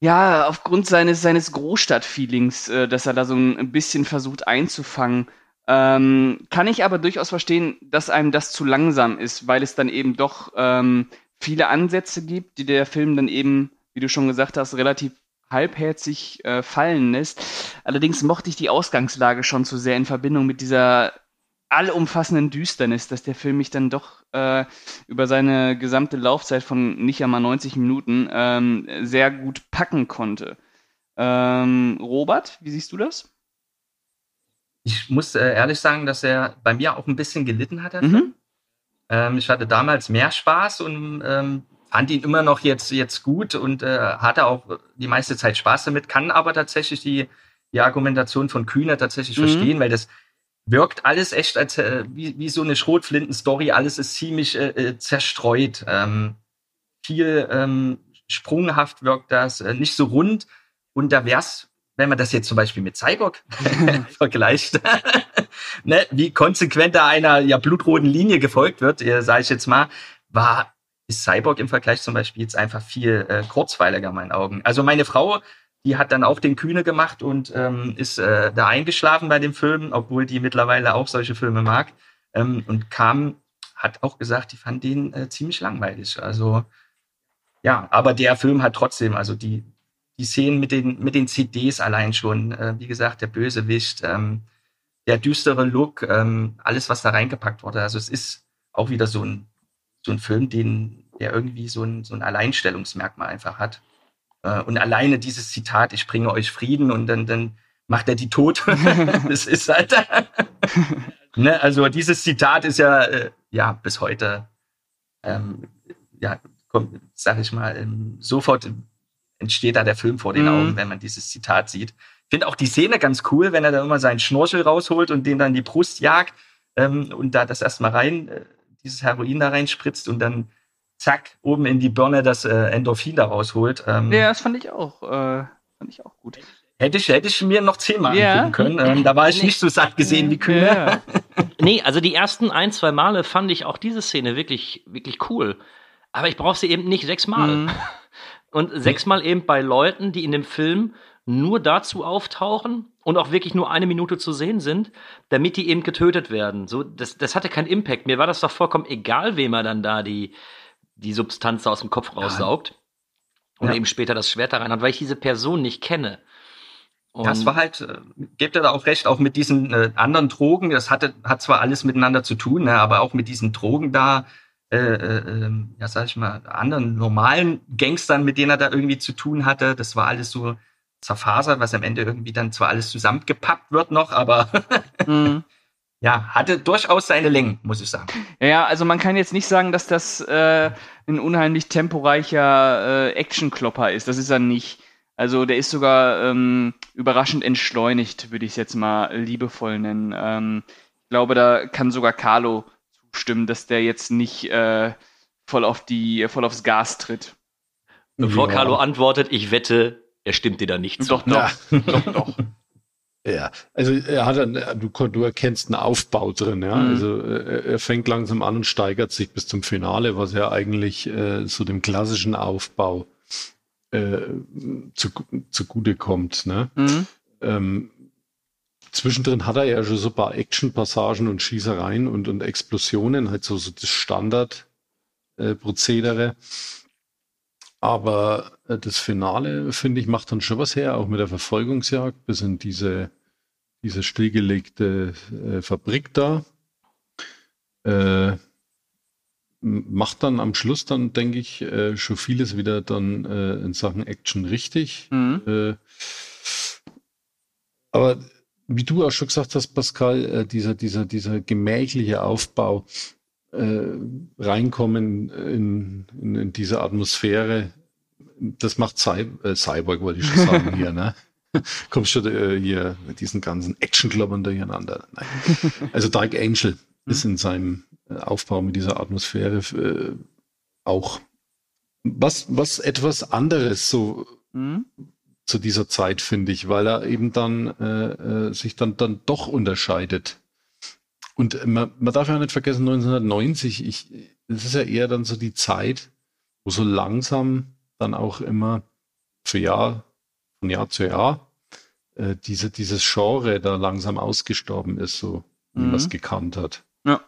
ja, aufgrund seines, seines Großstadtfeelings, äh, dass er da so ein bisschen versucht einzufangen. Ähm, kann ich aber durchaus verstehen, dass einem das zu langsam ist, weil es dann eben doch ähm, viele Ansätze gibt, die der Film dann eben, wie du schon gesagt hast, relativ halbherzig äh, fallen lässt. Allerdings mochte ich die Ausgangslage schon zu sehr in Verbindung mit dieser allumfassenden Düsternis, dass der Film mich dann doch äh, über seine gesamte Laufzeit von nicht einmal 90 Minuten ähm, sehr gut packen konnte. Ähm, Robert, wie siehst du das? Ich muss äh, ehrlich sagen, dass er bei mir auch ein bisschen gelitten hat. Mhm. Ähm, ich hatte damals mehr Spaß und ähm, fand ihn immer noch jetzt, jetzt gut und äh, hatte auch die meiste Zeit Spaß damit, kann aber tatsächlich die, die Argumentation von Kühner tatsächlich mhm. verstehen, weil das wirkt alles echt als äh, wie, wie so eine Schrotflinten-Story. Alles ist ziemlich äh, äh, zerstreut. Ähm, viel ähm, sprunghaft wirkt das, äh, nicht so rund. Und da wär's, wenn man das jetzt zum Beispiel mit Cyborg vergleicht, ne, wie konsequent da einer ja blutroten Linie gefolgt wird, sage ich jetzt mal, war ist Cyborg im Vergleich zum Beispiel jetzt einfach viel äh, kurzweiliger in meinen Augen. Also meine Frau die hat dann auch den Kühne gemacht und ähm, ist äh, da eingeschlafen bei dem Film, obwohl die mittlerweile auch solche Filme mag. Ähm, und kam, hat auch gesagt, die fand den äh, ziemlich langweilig. Also ja, aber der Film hat trotzdem, also die, die Szenen mit den, mit den CDs allein schon, äh, wie gesagt, der Bösewicht, ähm, der düstere Look, ähm, alles, was da reingepackt wurde. Also es ist auch wieder so ein, so ein Film, den, der irgendwie so ein, so ein Alleinstellungsmerkmal einfach hat. Äh, und alleine dieses Zitat, ich bringe euch Frieden und dann, dann macht er die tot. das ist halt. ne, also dieses Zitat ist ja, äh, ja, bis heute, ähm, ja, kommt, sag ich mal, ähm, sofort entsteht da der Film vor den mhm. Augen, wenn man dieses Zitat sieht. Ich finde auch die Szene ganz cool, wenn er da immer seinen Schnorchel rausholt und den dann die Brust jagt ähm, und da das erstmal rein, äh, dieses Heroin da reinspritzt und dann zack, oben in die Birne das äh, Endorphin da rausholt. Ähm, ja, das fand ich auch, äh, fand ich auch gut. Hätte ich, hätte ich mir noch zehnmal ja. angucken können. Ähm, da war ich nee. nicht so satt gesehen wie Kühne. Ja. nee, also die ersten ein, zwei Male fand ich auch diese Szene wirklich, wirklich cool. Aber ich brauche sie eben nicht sechsmal. Mhm. Und sechsmal eben bei Leuten, die in dem Film nur dazu auftauchen und auch wirklich nur eine Minute zu sehen sind, damit die eben getötet werden. So, das, das hatte keinen Impact. Mir war das doch vollkommen egal, wem er dann da die, die Substanz aus dem Kopf raussaugt und ja. eben später das Schwert da rein hat, weil ich diese Person nicht kenne. Und das war halt, äh, gebt ihr da auch recht, auch mit diesen äh, anderen Drogen, das hatte, hat zwar alles miteinander zu tun, ne, aber auch mit diesen Drogen da, äh, äh, ähm, ja, sag ich mal, anderen normalen Gangstern, mit denen er da irgendwie zu tun hatte, das war alles so zerfasert, was am Ende irgendwie dann zwar alles zusammengepappt wird noch, aber mhm ja, hatte durchaus seine Längen, muss ich sagen. Ja, also man kann jetzt nicht sagen, dass das äh, ein unheimlich temporeicher äh, Action-Klopper ist. Das ist er nicht. Also der ist sogar ähm, überraschend entschleunigt, würde ich es jetzt mal liebevoll nennen. Ähm, ich glaube, da kann sogar Carlo zustimmen, dass der jetzt nicht äh, voll auf die, voll aufs Gas tritt. Bevor ja. Carlo antwortet, ich wette, er stimmt dir da nicht zu. Doch, doch, ja. doch, doch. Ja, also er hat einen, du, du erkennst einen Aufbau drin, ja. Mhm. Also äh, er fängt langsam an und steigert sich bis zum Finale, was ja eigentlich äh, so dem klassischen Aufbau äh, zu, zugute kommt. Ne? Mhm. Ähm, zwischendrin hat er ja schon so ein paar Action-Passagen und Schießereien und, und Explosionen, halt so, so das Standard-Prozedere. Aber äh, das Finale, finde ich, macht dann schon was her, auch mit der Verfolgungsjagd bis in diese, diese stillgelegte äh, Fabrik da. Äh, macht dann am Schluss dann, denke ich, äh, schon vieles wieder dann äh, in Sachen Action richtig. Mhm. Äh, aber wie du auch schon gesagt hast, Pascal, dieser, dieser, dieser gemächliche Aufbau, äh, reinkommen in, in, in diese Atmosphäre, das macht Cy äh, Cyborg, wollte ich schon sagen hier, ne? Kommst schon äh, hier mit diesen ganzen Action-Kloppern durcheinander. Nein. Also Dark Angel ist in seinem äh, Aufbau mit dieser Atmosphäre äh, auch was, was etwas anderes so mhm. Zu dieser Zeit, finde ich, weil er eben dann äh, äh sich dann, dann doch unterscheidet und man, man darf ja nicht vergessen, 1990, ich, es ist ja eher dann so die Zeit, wo so langsam dann auch immer für Jahr, von Jahr zu Jahr, äh, diese, dieses Genre da langsam ausgestorben ist, so wie mhm. man es gekannt hat. Ja.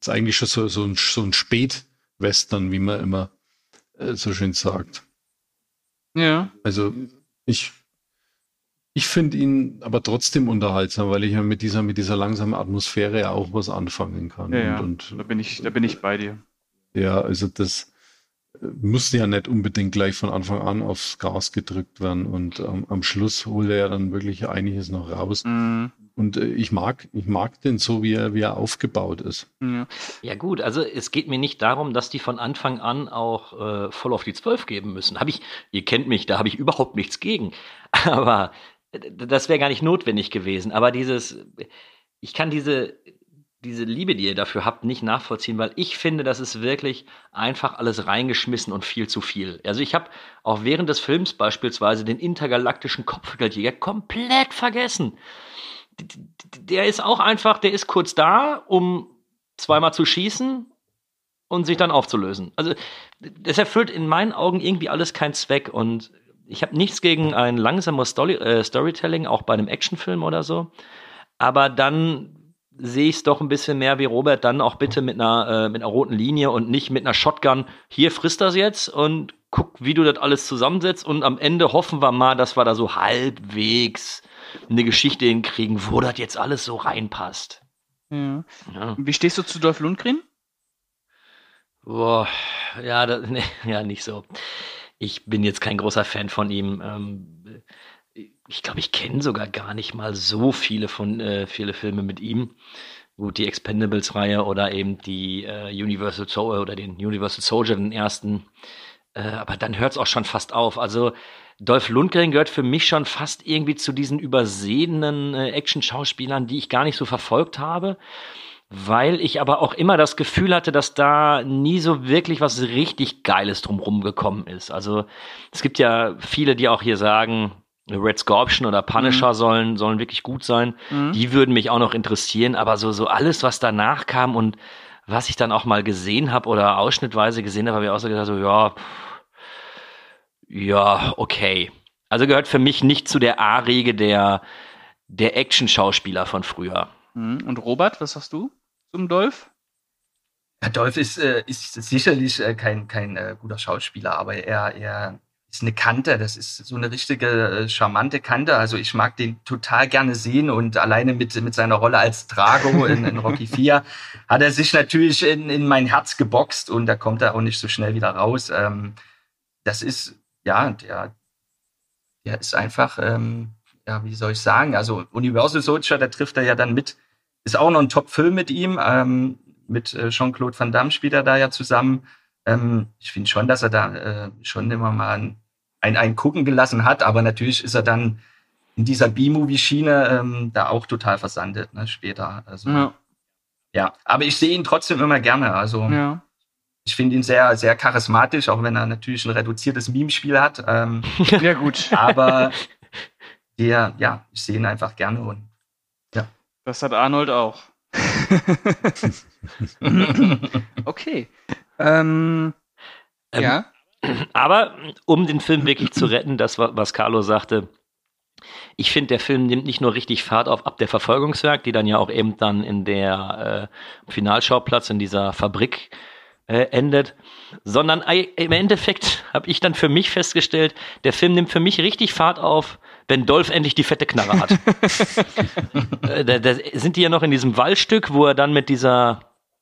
Das ist eigentlich schon so, so ein, so ein Spätwestern, wie man immer äh, so schön sagt. Ja. Also Ich, ich finde ihn aber trotzdem unterhaltsam, weil ich ja mit dieser, mit dieser langsamen Atmosphäre ja auch was anfangen kann. Ja, ja. Und, und Da bin ich, da bin ich bei dir. ja, also das musste ja nicht unbedingt gleich von Anfang an aufs Gas gedrückt werden und ähm, am Schluss holt er ja dann wirklich einiges noch raus. Mhm. Und äh, ich mag, ich mag den so, wie er, wie er aufgebaut ist. Ja. Ja gut, also es geht mir nicht darum, dass die von Anfang an auch äh, voll auf die 12 geben müssen. Hab ich, ihr kennt mich, da habe ich überhaupt nichts gegen. Aber äh, das wäre gar nicht notwendig gewesen. Aber dieses, ich kann diese, diese Liebe, die ihr dafür habt, nicht nachvollziehen, weil ich finde, das ist wirklich einfach alles reingeschmissen und viel zu viel. Also ich habe auch während des Films beispielsweise den intergalaktischen Kopfgeldjäger komplett vergessen. Der ist auch einfach, der ist kurz da, um zweimal zu schießen und sich dann aufzulösen. Also das erfüllt in meinen Augen irgendwie alles keinen Zweck und ich habe nichts gegen ein langsames Story, äh, Storytelling, auch bei einem Actionfilm oder so. Aber dann sehe ich es doch ein bisschen mehr wie Robert, dann auch bitte mit einer, äh, mit einer roten Linie und nicht mit einer Shotgun. Hier frisst das jetzt und guck, wie du das alles zusammensetzt und am Ende hoffen wir mal, dass wir da so halbwegs eine Geschichte hinkriegen, wo das jetzt alles so reinpasst. Ja. Ja. Wie stehst du zu Dolph Lundgren? Boah, ja, da, nee, ja, nicht so. Ich bin jetzt kein großer Fan von ihm. Ähm, ich glaube, ich kenne sogar gar nicht mal so viele von äh, viele Filme mit ihm. Gut, die Expendables-Reihe oder eben die äh, Universal Soldier oder den Universal Soldier, den ersten. Äh, aber dann hört es auch schon fast auf. Also Dolph Lundgren gehört für mich schon fast irgendwie zu diesen übersehenen äh, Action-Schauspielern, die ich gar nicht so verfolgt habe weil ich aber auch immer das Gefühl hatte, dass da nie so wirklich was richtig Geiles drumrum gekommen ist. Also es gibt ja viele, die auch hier sagen, Red Scorpion oder Punisher sollen, sollen wirklich gut sein. Mhm. Die würden mich auch noch interessieren, aber so, so alles, was danach kam und was ich dann auch mal gesehen habe oder ausschnittweise gesehen habe, habe ich auch so gesagt, so, ja, pff, ja, okay. Also gehört für mich nicht zu der A-Riege der, der Action-Schauspieler von früher. Mhm. Und Robert, was sagst du zum Dolph? Ja, Dolph ist, äh, ist sicherlich äh, kein, kein äh, guter Schauspieler, aber er, er ist eine Kante. Das ist so eine richtige äh, charmante Kante. Also ich mag den total gerne sehen und alleine mit, mit seiner Rolle als Drago in, in Rocky 4 hat er sich natürlich in, in mein Herz geboxt und da kommt er auch nicht so schnell wieder raus. Ähm, das ist, ja, der, der ist einfach, ähm, ja, wie soll ich sagen, also Universal Soldier, da trifft er ja dann mit, ist auch noch ein Top-Film mit ihm, ähm, mit äh, Jean-Claude Van Damme spielt er da ja zusammen. Ähm, ich finde schon, dass er da äh, schon immer mal ein, ein, ein gucken gelassen hat, aber natürlich ist er dann in dieser B-Movie-Schiene ähm, da auch total versandet, ne, später. Also, ja. Ja. aber ich sehe ihn trotzdem immer gerne. Also Ja. ich finde ihn sehr, sehr charismatisch, auch wenn er natürlich ein reduziertes Meme-Spiel hat. Ähm, Ja, gut. aber der, ja, ich sehe ihn einfach gerne und Das hat Arnold auch. okay. Ähm, Ähm, ja. Aber um den Film wirklich zu retten, das was Carlo sagte, ich finde, der Film nimmt nicht nur richtig Fahrt auf ab der Verfolgungsjagd, die dann ja auch eben dann in der äh, Finalschauplatz in dieser Fabrik äh, endet, sondern ei- im Endeffekt habe ich dann für mich festgestellt, der Film nimmt für mich richtig Fahrt auf, wenn Dolph endlich die fette Knarre hat. äh, da, da sind die ja noch in diesem Waldstück, wo er dann mit dieser,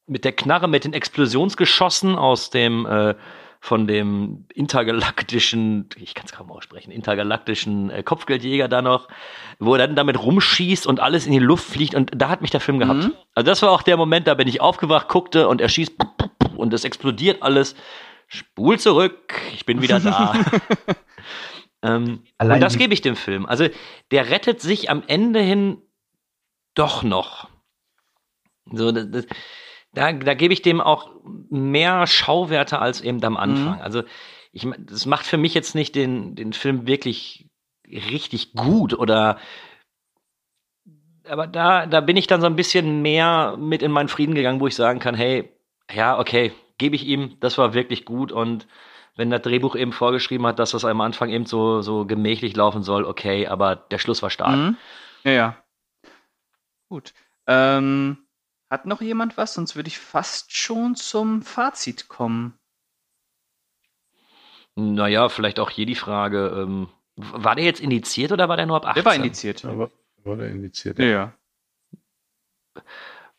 mit der Knarre, mit den Explosionsgeschossen aus dem äh, von dem intergalaktischen, ich kann es kaum aussprechen, intergalaktischen äh, Kopfgeldjäger da noch, wo er dann damit rumschießt und alles in die Luft fliegt und da hat mich der Film gehabt. Mhm. Also das war auch der Moment, da bin ich aufgewacht, guckte und er schießt und es explodiert alles. Spul zurück, ich bin wieder da. ähm, und das gebe ich dem Film. Also der rettet sich am Ende hin doch noch. So, das, das, da, da gebe ich dem auch mehr Schauwerte als eben am Anfang. Also ich, das macht für mich jetzt nicht den, den Film wirklich richtig gut oder aber da, da bin ich dann so ein bisschen mehr mit in meinen Frieden gegangen, wo ich sagen kann, hey, ja, okay, gebe ich ihm, das war wirklich gut und wenn das Drehbuch eben vorgeschrieben hat, dass das am Anfang eben so, so gemächlich laufen soll, okay, aber der Schluss war stark. Mhm. Ja, ja. Gut. Ähm, hat noch jemand was? Sonst würde ich fast schon zum Fazit kommen. Naja, vielleicht auch hier die Frage, ähm, War der jetzt indiziert oder war der nur ab 18? Der war indiziert. Aber war der indiziert? Ja, ja.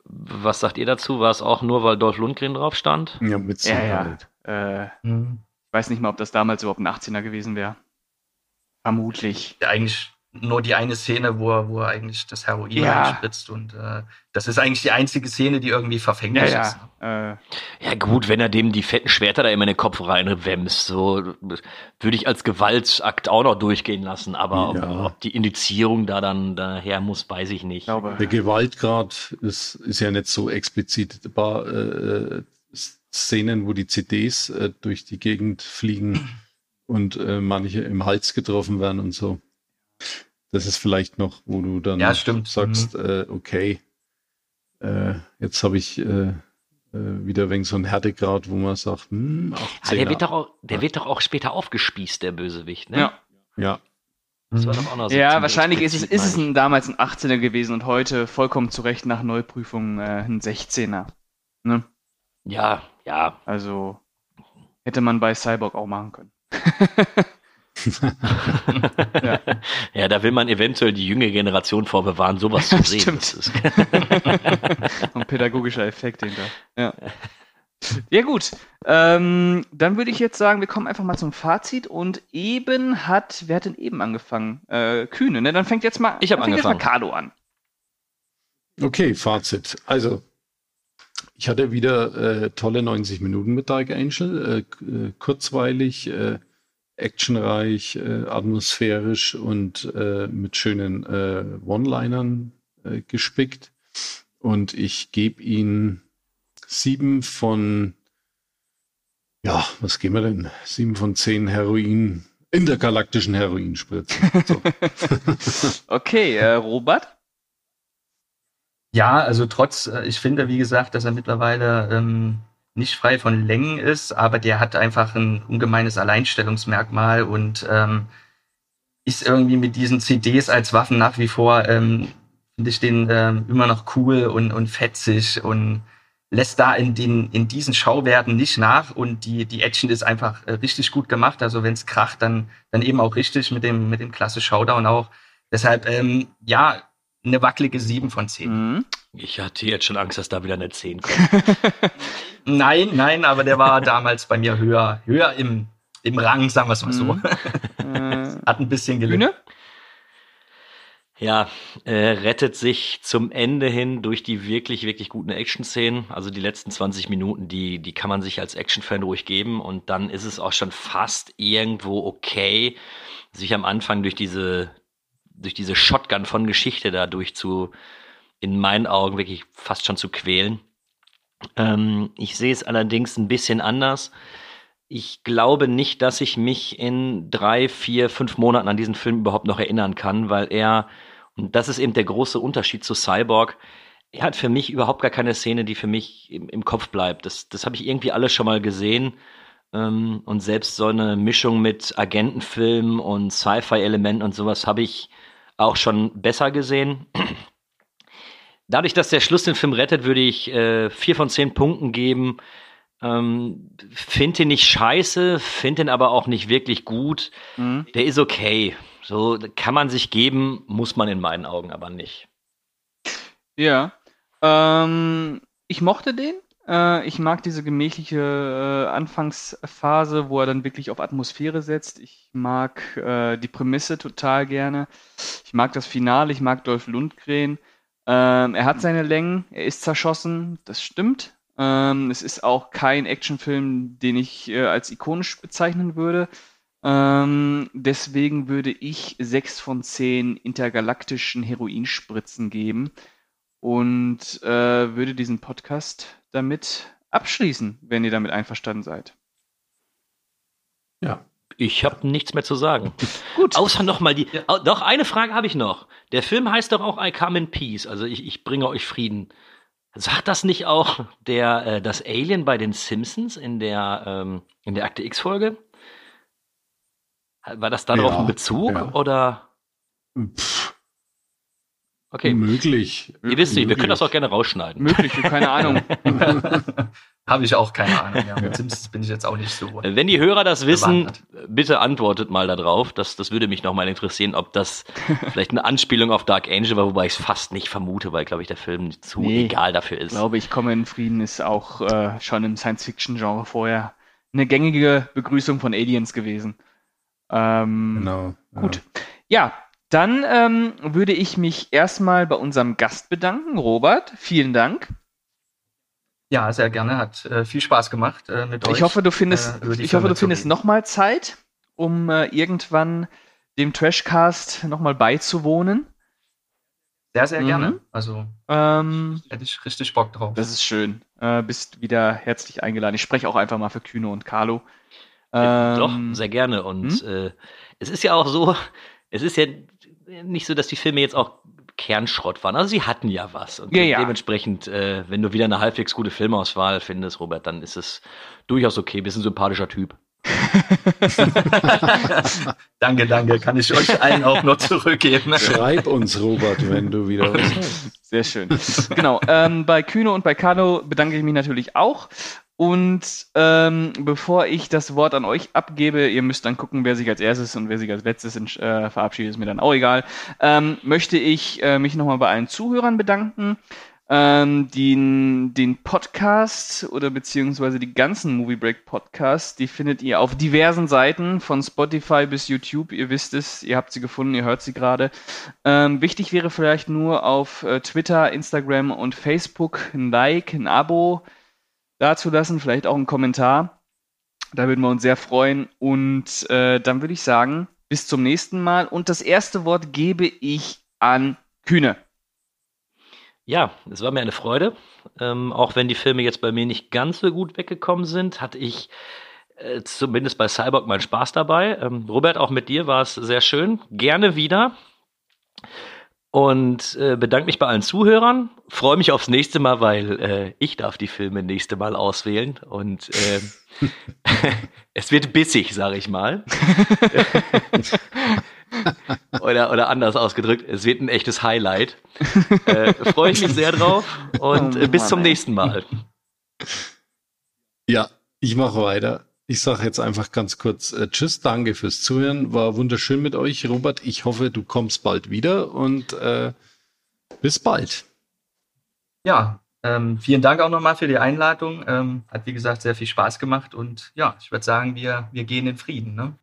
Was sagt ihr dazu? War es auch nur, weil Dolph Lundgren drauf stand? Ja, mit Ja, ja. Sicherheit. Äh, Hm. ich weiß nicht mal, ob das damals überhaupt ein 18er gewesen wäre. Vermutlich. Ja, eigentlich nur die eine Szene, wo er, wo er eigentlich das Heroin Ja. einspritzt. Und äh, das ist eigentlich die einzige Szene, die irgendwie Ja, verfänglich ist. ja. Äh, Ja gut, wenn er dem die fetten Schwerter da immer in den Kopf reinwämst, so würde ich als Gewaltakt auch noch durchgehen lassen. Aber Ja. ob, ob die Indizierung da dann daher muss, weiß ich nicht. ich glaube. Der Gewaltgrad ist, ist ja nicht so explizit. Ein paar äh, Szenen, wo die CDs äh, durch die Gegend fliegen und äh, manche im Hals getroffen werden und so. Das ist vielleicht noch, wo du dann Ja, stimmt. sagst, äh, okay, äh, jetzt habe ich äh, äh, wieder wegen so einen Härtegrad, wo man sagt, hm, Ja, 18 der wird doch auch, der wird doch auch später aufgespießt, der Bösewicht, ne? Ja. ja, Das war doch auch noch so Ja, wahrscheinlich ist es, ist es ein, damals ein 18er gewesen und heute vollkommen zu Recht nach Neuprüfung äh, ein 16er. Ne? Ja, ja. Also hätte man bei Cyborg auch machen können. ja. Ja, da will man eventuell die junge Generation vorbewahren, sowas zu sehen. Stimmt. Das ist, Ein pädagogischer Effekt hinter. Ja. Ja gut, ähm, dann würde ich jetzt sagen, wir kommen einfach mal zum Fazit und eben hat, wer hat denn eben angefangen? Äh, Kühne, ne? Dann fängt jetzt mal, Ich fängt jetzt mal angefangen. Carlo an. Okay, Fazit. Also, ich hatte wieder äh, tolle 90 Minuten mit Dark Angel. Äh, äh, kurzweilig, äh, actionreich, äh, atmosphärisch und äh, mit schönen äh, One-Linern äh, gespickt. Und ich gebe ihn sieben von, ja, was geben wir denn? Sieben von zehn Heroin, intergalaktischen Heroinspritzen. So. Okay, äh, Robert? Ja, also trotz, äh, ich finde, wie gesagt, dass er mittlerweile ähm, nicht frei von Längen ist, aber der hat einfach ein ungemeines Alleinstellungsmerkmal und ähm, ist irgendwie mit diesen CDs als Waffen nach wie vor, ähm, finde ich den ähm, immer noch cool und, und fetzig und lässt da in, den, in diesen Schauwerten nicht nach und die, die Action ist einfach äh, richtig gut gemacht. Also wenn es kracht, dann, dann eben auch richtig mit dem, mit dem klasse Showdown auch. Deshalb, ähm, ja, eine wackelige 7 von 10. Mhm. ich hatte jetzt schon Angst, dass da wieder eine 10 kommt. Nein, nein, aber der war damals bei mir höher, höher im, im Rang, sagen wir es mal so. Mhm. Hat ein bisschen gelitten. Ja, äh, rettet sich zum Ende hin durch die wirklich, wirklich guten Action-Szenen. Also die letzten 20 Minuten, die, die kann man sich als Action-Fan ruhig geben. Und dann ist es auch schon fast irgendwo okay, sich am Anfang durch diese, durch diese Shotgun von Geschichte da durch zu, in meinen Augen wirklich fast schon zu quälen. Ähm, ich sehe es allerdings ein bisschen anders. Ich glaube nicht, dass ich mich in drei, vier, fünf Monaten an diesen Film überhaupt noch erinnern kann, weil er, und das ist eben der große Unterschied zu Cyborg, er hat für mich überhaupt gar keine Szene, die für mich im, im Kopf bleibt. Das, das habe ich irgendwie alles schon mal gesehen. Ähm, und selbst so eine Mischung mit Agentenfilm und Sci-Fi-Elementen und sowas habe ich auch schon besser gesehen. Dadurch, dass der Schluss den Film rettet, würde ich äh, vier von zehn Punkten geben. Ähm, finde ihn nicht scheiße, finde ihn aber auch nicht wirklich gut. Mhm. Der ist okay. So kann man sich geben, muss man in meinen Augen aber nicht. Ja. Ähm, ich mochte den. Äh, ich mag diese gemächliche äh, Anfangsphase, wo er dann wirklich auf Atmosphäre setzt. Ich mag äh, die Prämisse total gerne. Ich mag das Finale, ich mag Dolph Lundgren. Ähm, er hat seine Längen, er ist zerschossen, das stimmt. Ähm, es ist auch kein Actionfilm, den ich äh, als ikonisch bezeichnen würde. Ähm, deswegen würde ich sechs von zehn intergalaktischen Heroinspritzen geben und äh, würde diesen Podcast damit abschließen, wenn ihr damit einverstanden seid. Ja. Ich habe nichts mehr zu sagen. Gut. Außer noch mal die. Au- Doch, eine Frage habe ich noch. Der Film heißt doch auch I Come in Peace, also ich, ich bringe euch Frieden. Sagt das nicht auch der, äh, das Alien bei den Simpsons in der, ähm, in der Akte X-Folge? War das darauf Ja, ein Bezug ja. oder? Pff. Okay. Möglich. Ihr wisst nicht, wir können das auch gerne rausschneiden. Möglich, keine Ahnung. Habe ich auch keine Ahnung. Ja. Mit Simpsons bin ich jetzt auch nicht so. Wenn die Hörer das wissen, Bewandert. bitte antwortet mal darauf. Das, das würde mich nochmal interessieren, ob das vielleicht eine Anspielung auf Dark Angel war, wobei ich es fast nicht vermute, weil, glaube ich, der Film zu Nee. egal dafür Ich ist. glaube, ich komme in Frieden ist auch äh, schon im Science-Fiction-Genre vorher eine gängige Begrüßung von Aliens gewesen. Ähm, Genau. Gut. Ja, dann ähm, würde ich mich erstmal bei unserem Gast bedanken. Robert, vielen Dank. Ja, sehr gerne. Hat äh, viel Spaß gemacht äh, mit euch. Ich hoffe, du findest, äh, ich hoffe, du findest nochmal Zeit, um äh, irgendwann dem Trashcast nochmal beizuwohnen. Sehr, sehr Mhm. gerne. Also Ähm, hätte ich richtig Bock drauf. das ist schön. Äh, bist wieder herzlich eingeladen. Ich spreche auch einfach mal für Kühne und Carlo. Äh, Doch, Ähm, sehr gerne. Und hm? äh, es ist ja auch so, es ist ja nicht so, dass die Filme jetzt auch Kernschrott waren. Also sie hatten ja was. Und Ja, ja. dementsprechend, äh, wenn du wieder eine halbwegs gute Filmauswahl findest, Robert, dann ist es durchaus okay. Bist ein sympathischer Typ. danke, danke. Kann ich euch allen auch nur zurückgeben. Schreib uns, Robert, wenn du wieder was hast. Sehr schön. genau. Ähm, bei Kühne und bei Carlo bedanke ich mich natürlich auch. Und ähm, bevor ich das Wort an euch abgebe, ihr müsst dann gucken, wer sich als erstes und wer sich als letztes äh, verabschiedet, ist mir dann auch egal, ähm, möchte ich äh, mich nochmal bei allen Zuhörern bedanken. Ähm, den, den Podcast oder beziehungsweise die ganzen Movie Break Podcasts, die findet ihr auf diversen Seiten, von Spotify bis YouTube. Ihr wisst es, ihr habt sie gefunden, ihr hört sie gerade. Ähm, wichtig wäre vielleicht nur auf äh, Twitter, Instagram und Facebook ein Like, ein Abo dazulassen, vielleicht auch einen Kommentar. Da würden wir uns sehr freuen. Und äh, dann würde ich sagen, bis zum nächsten Mal. Und das erste Wort gebe ich an Kühne. Ja, es war mir eine Freude. Ähm, auch wenn die Filme jetzt bei mir nicht ganz so gut weggekommen sind, hatte ich äh, zumindest bei Cyborg meinen Spaß dabei. Ähm, Robert, auch mit dir war es sehr schön. Gerne wieder. Und äh, bedanke mich bei allen Zuhörern. Freue mich aufs nächste Mal, weil äh, ich darf die Filme nächste Mal auswählen. Und äh, es wird bissig, sage ich mal. oder, oder anders ausgedrückt, es wird ein echtes Highlight. Äh, Freue ich mich sehr drauf und Oh äh, bis zum nächsten Mal. Ja, ich mache weiter. Ich sage jetzt einfach ganz kurz äh, Tschüss, danke fürs Zuhören. War wunderschön mit euch, Robert. Ich hoffe, du kommst bald wieder und äh, bis bald. Ja, ähm, vielen Dank auch nochmal für die Einladung. Ähm, hat, wie gesagt, sehr viel Spaß gemacht. Und ja, ich würde sagen, wir, wir gehen in Frieden. Ne?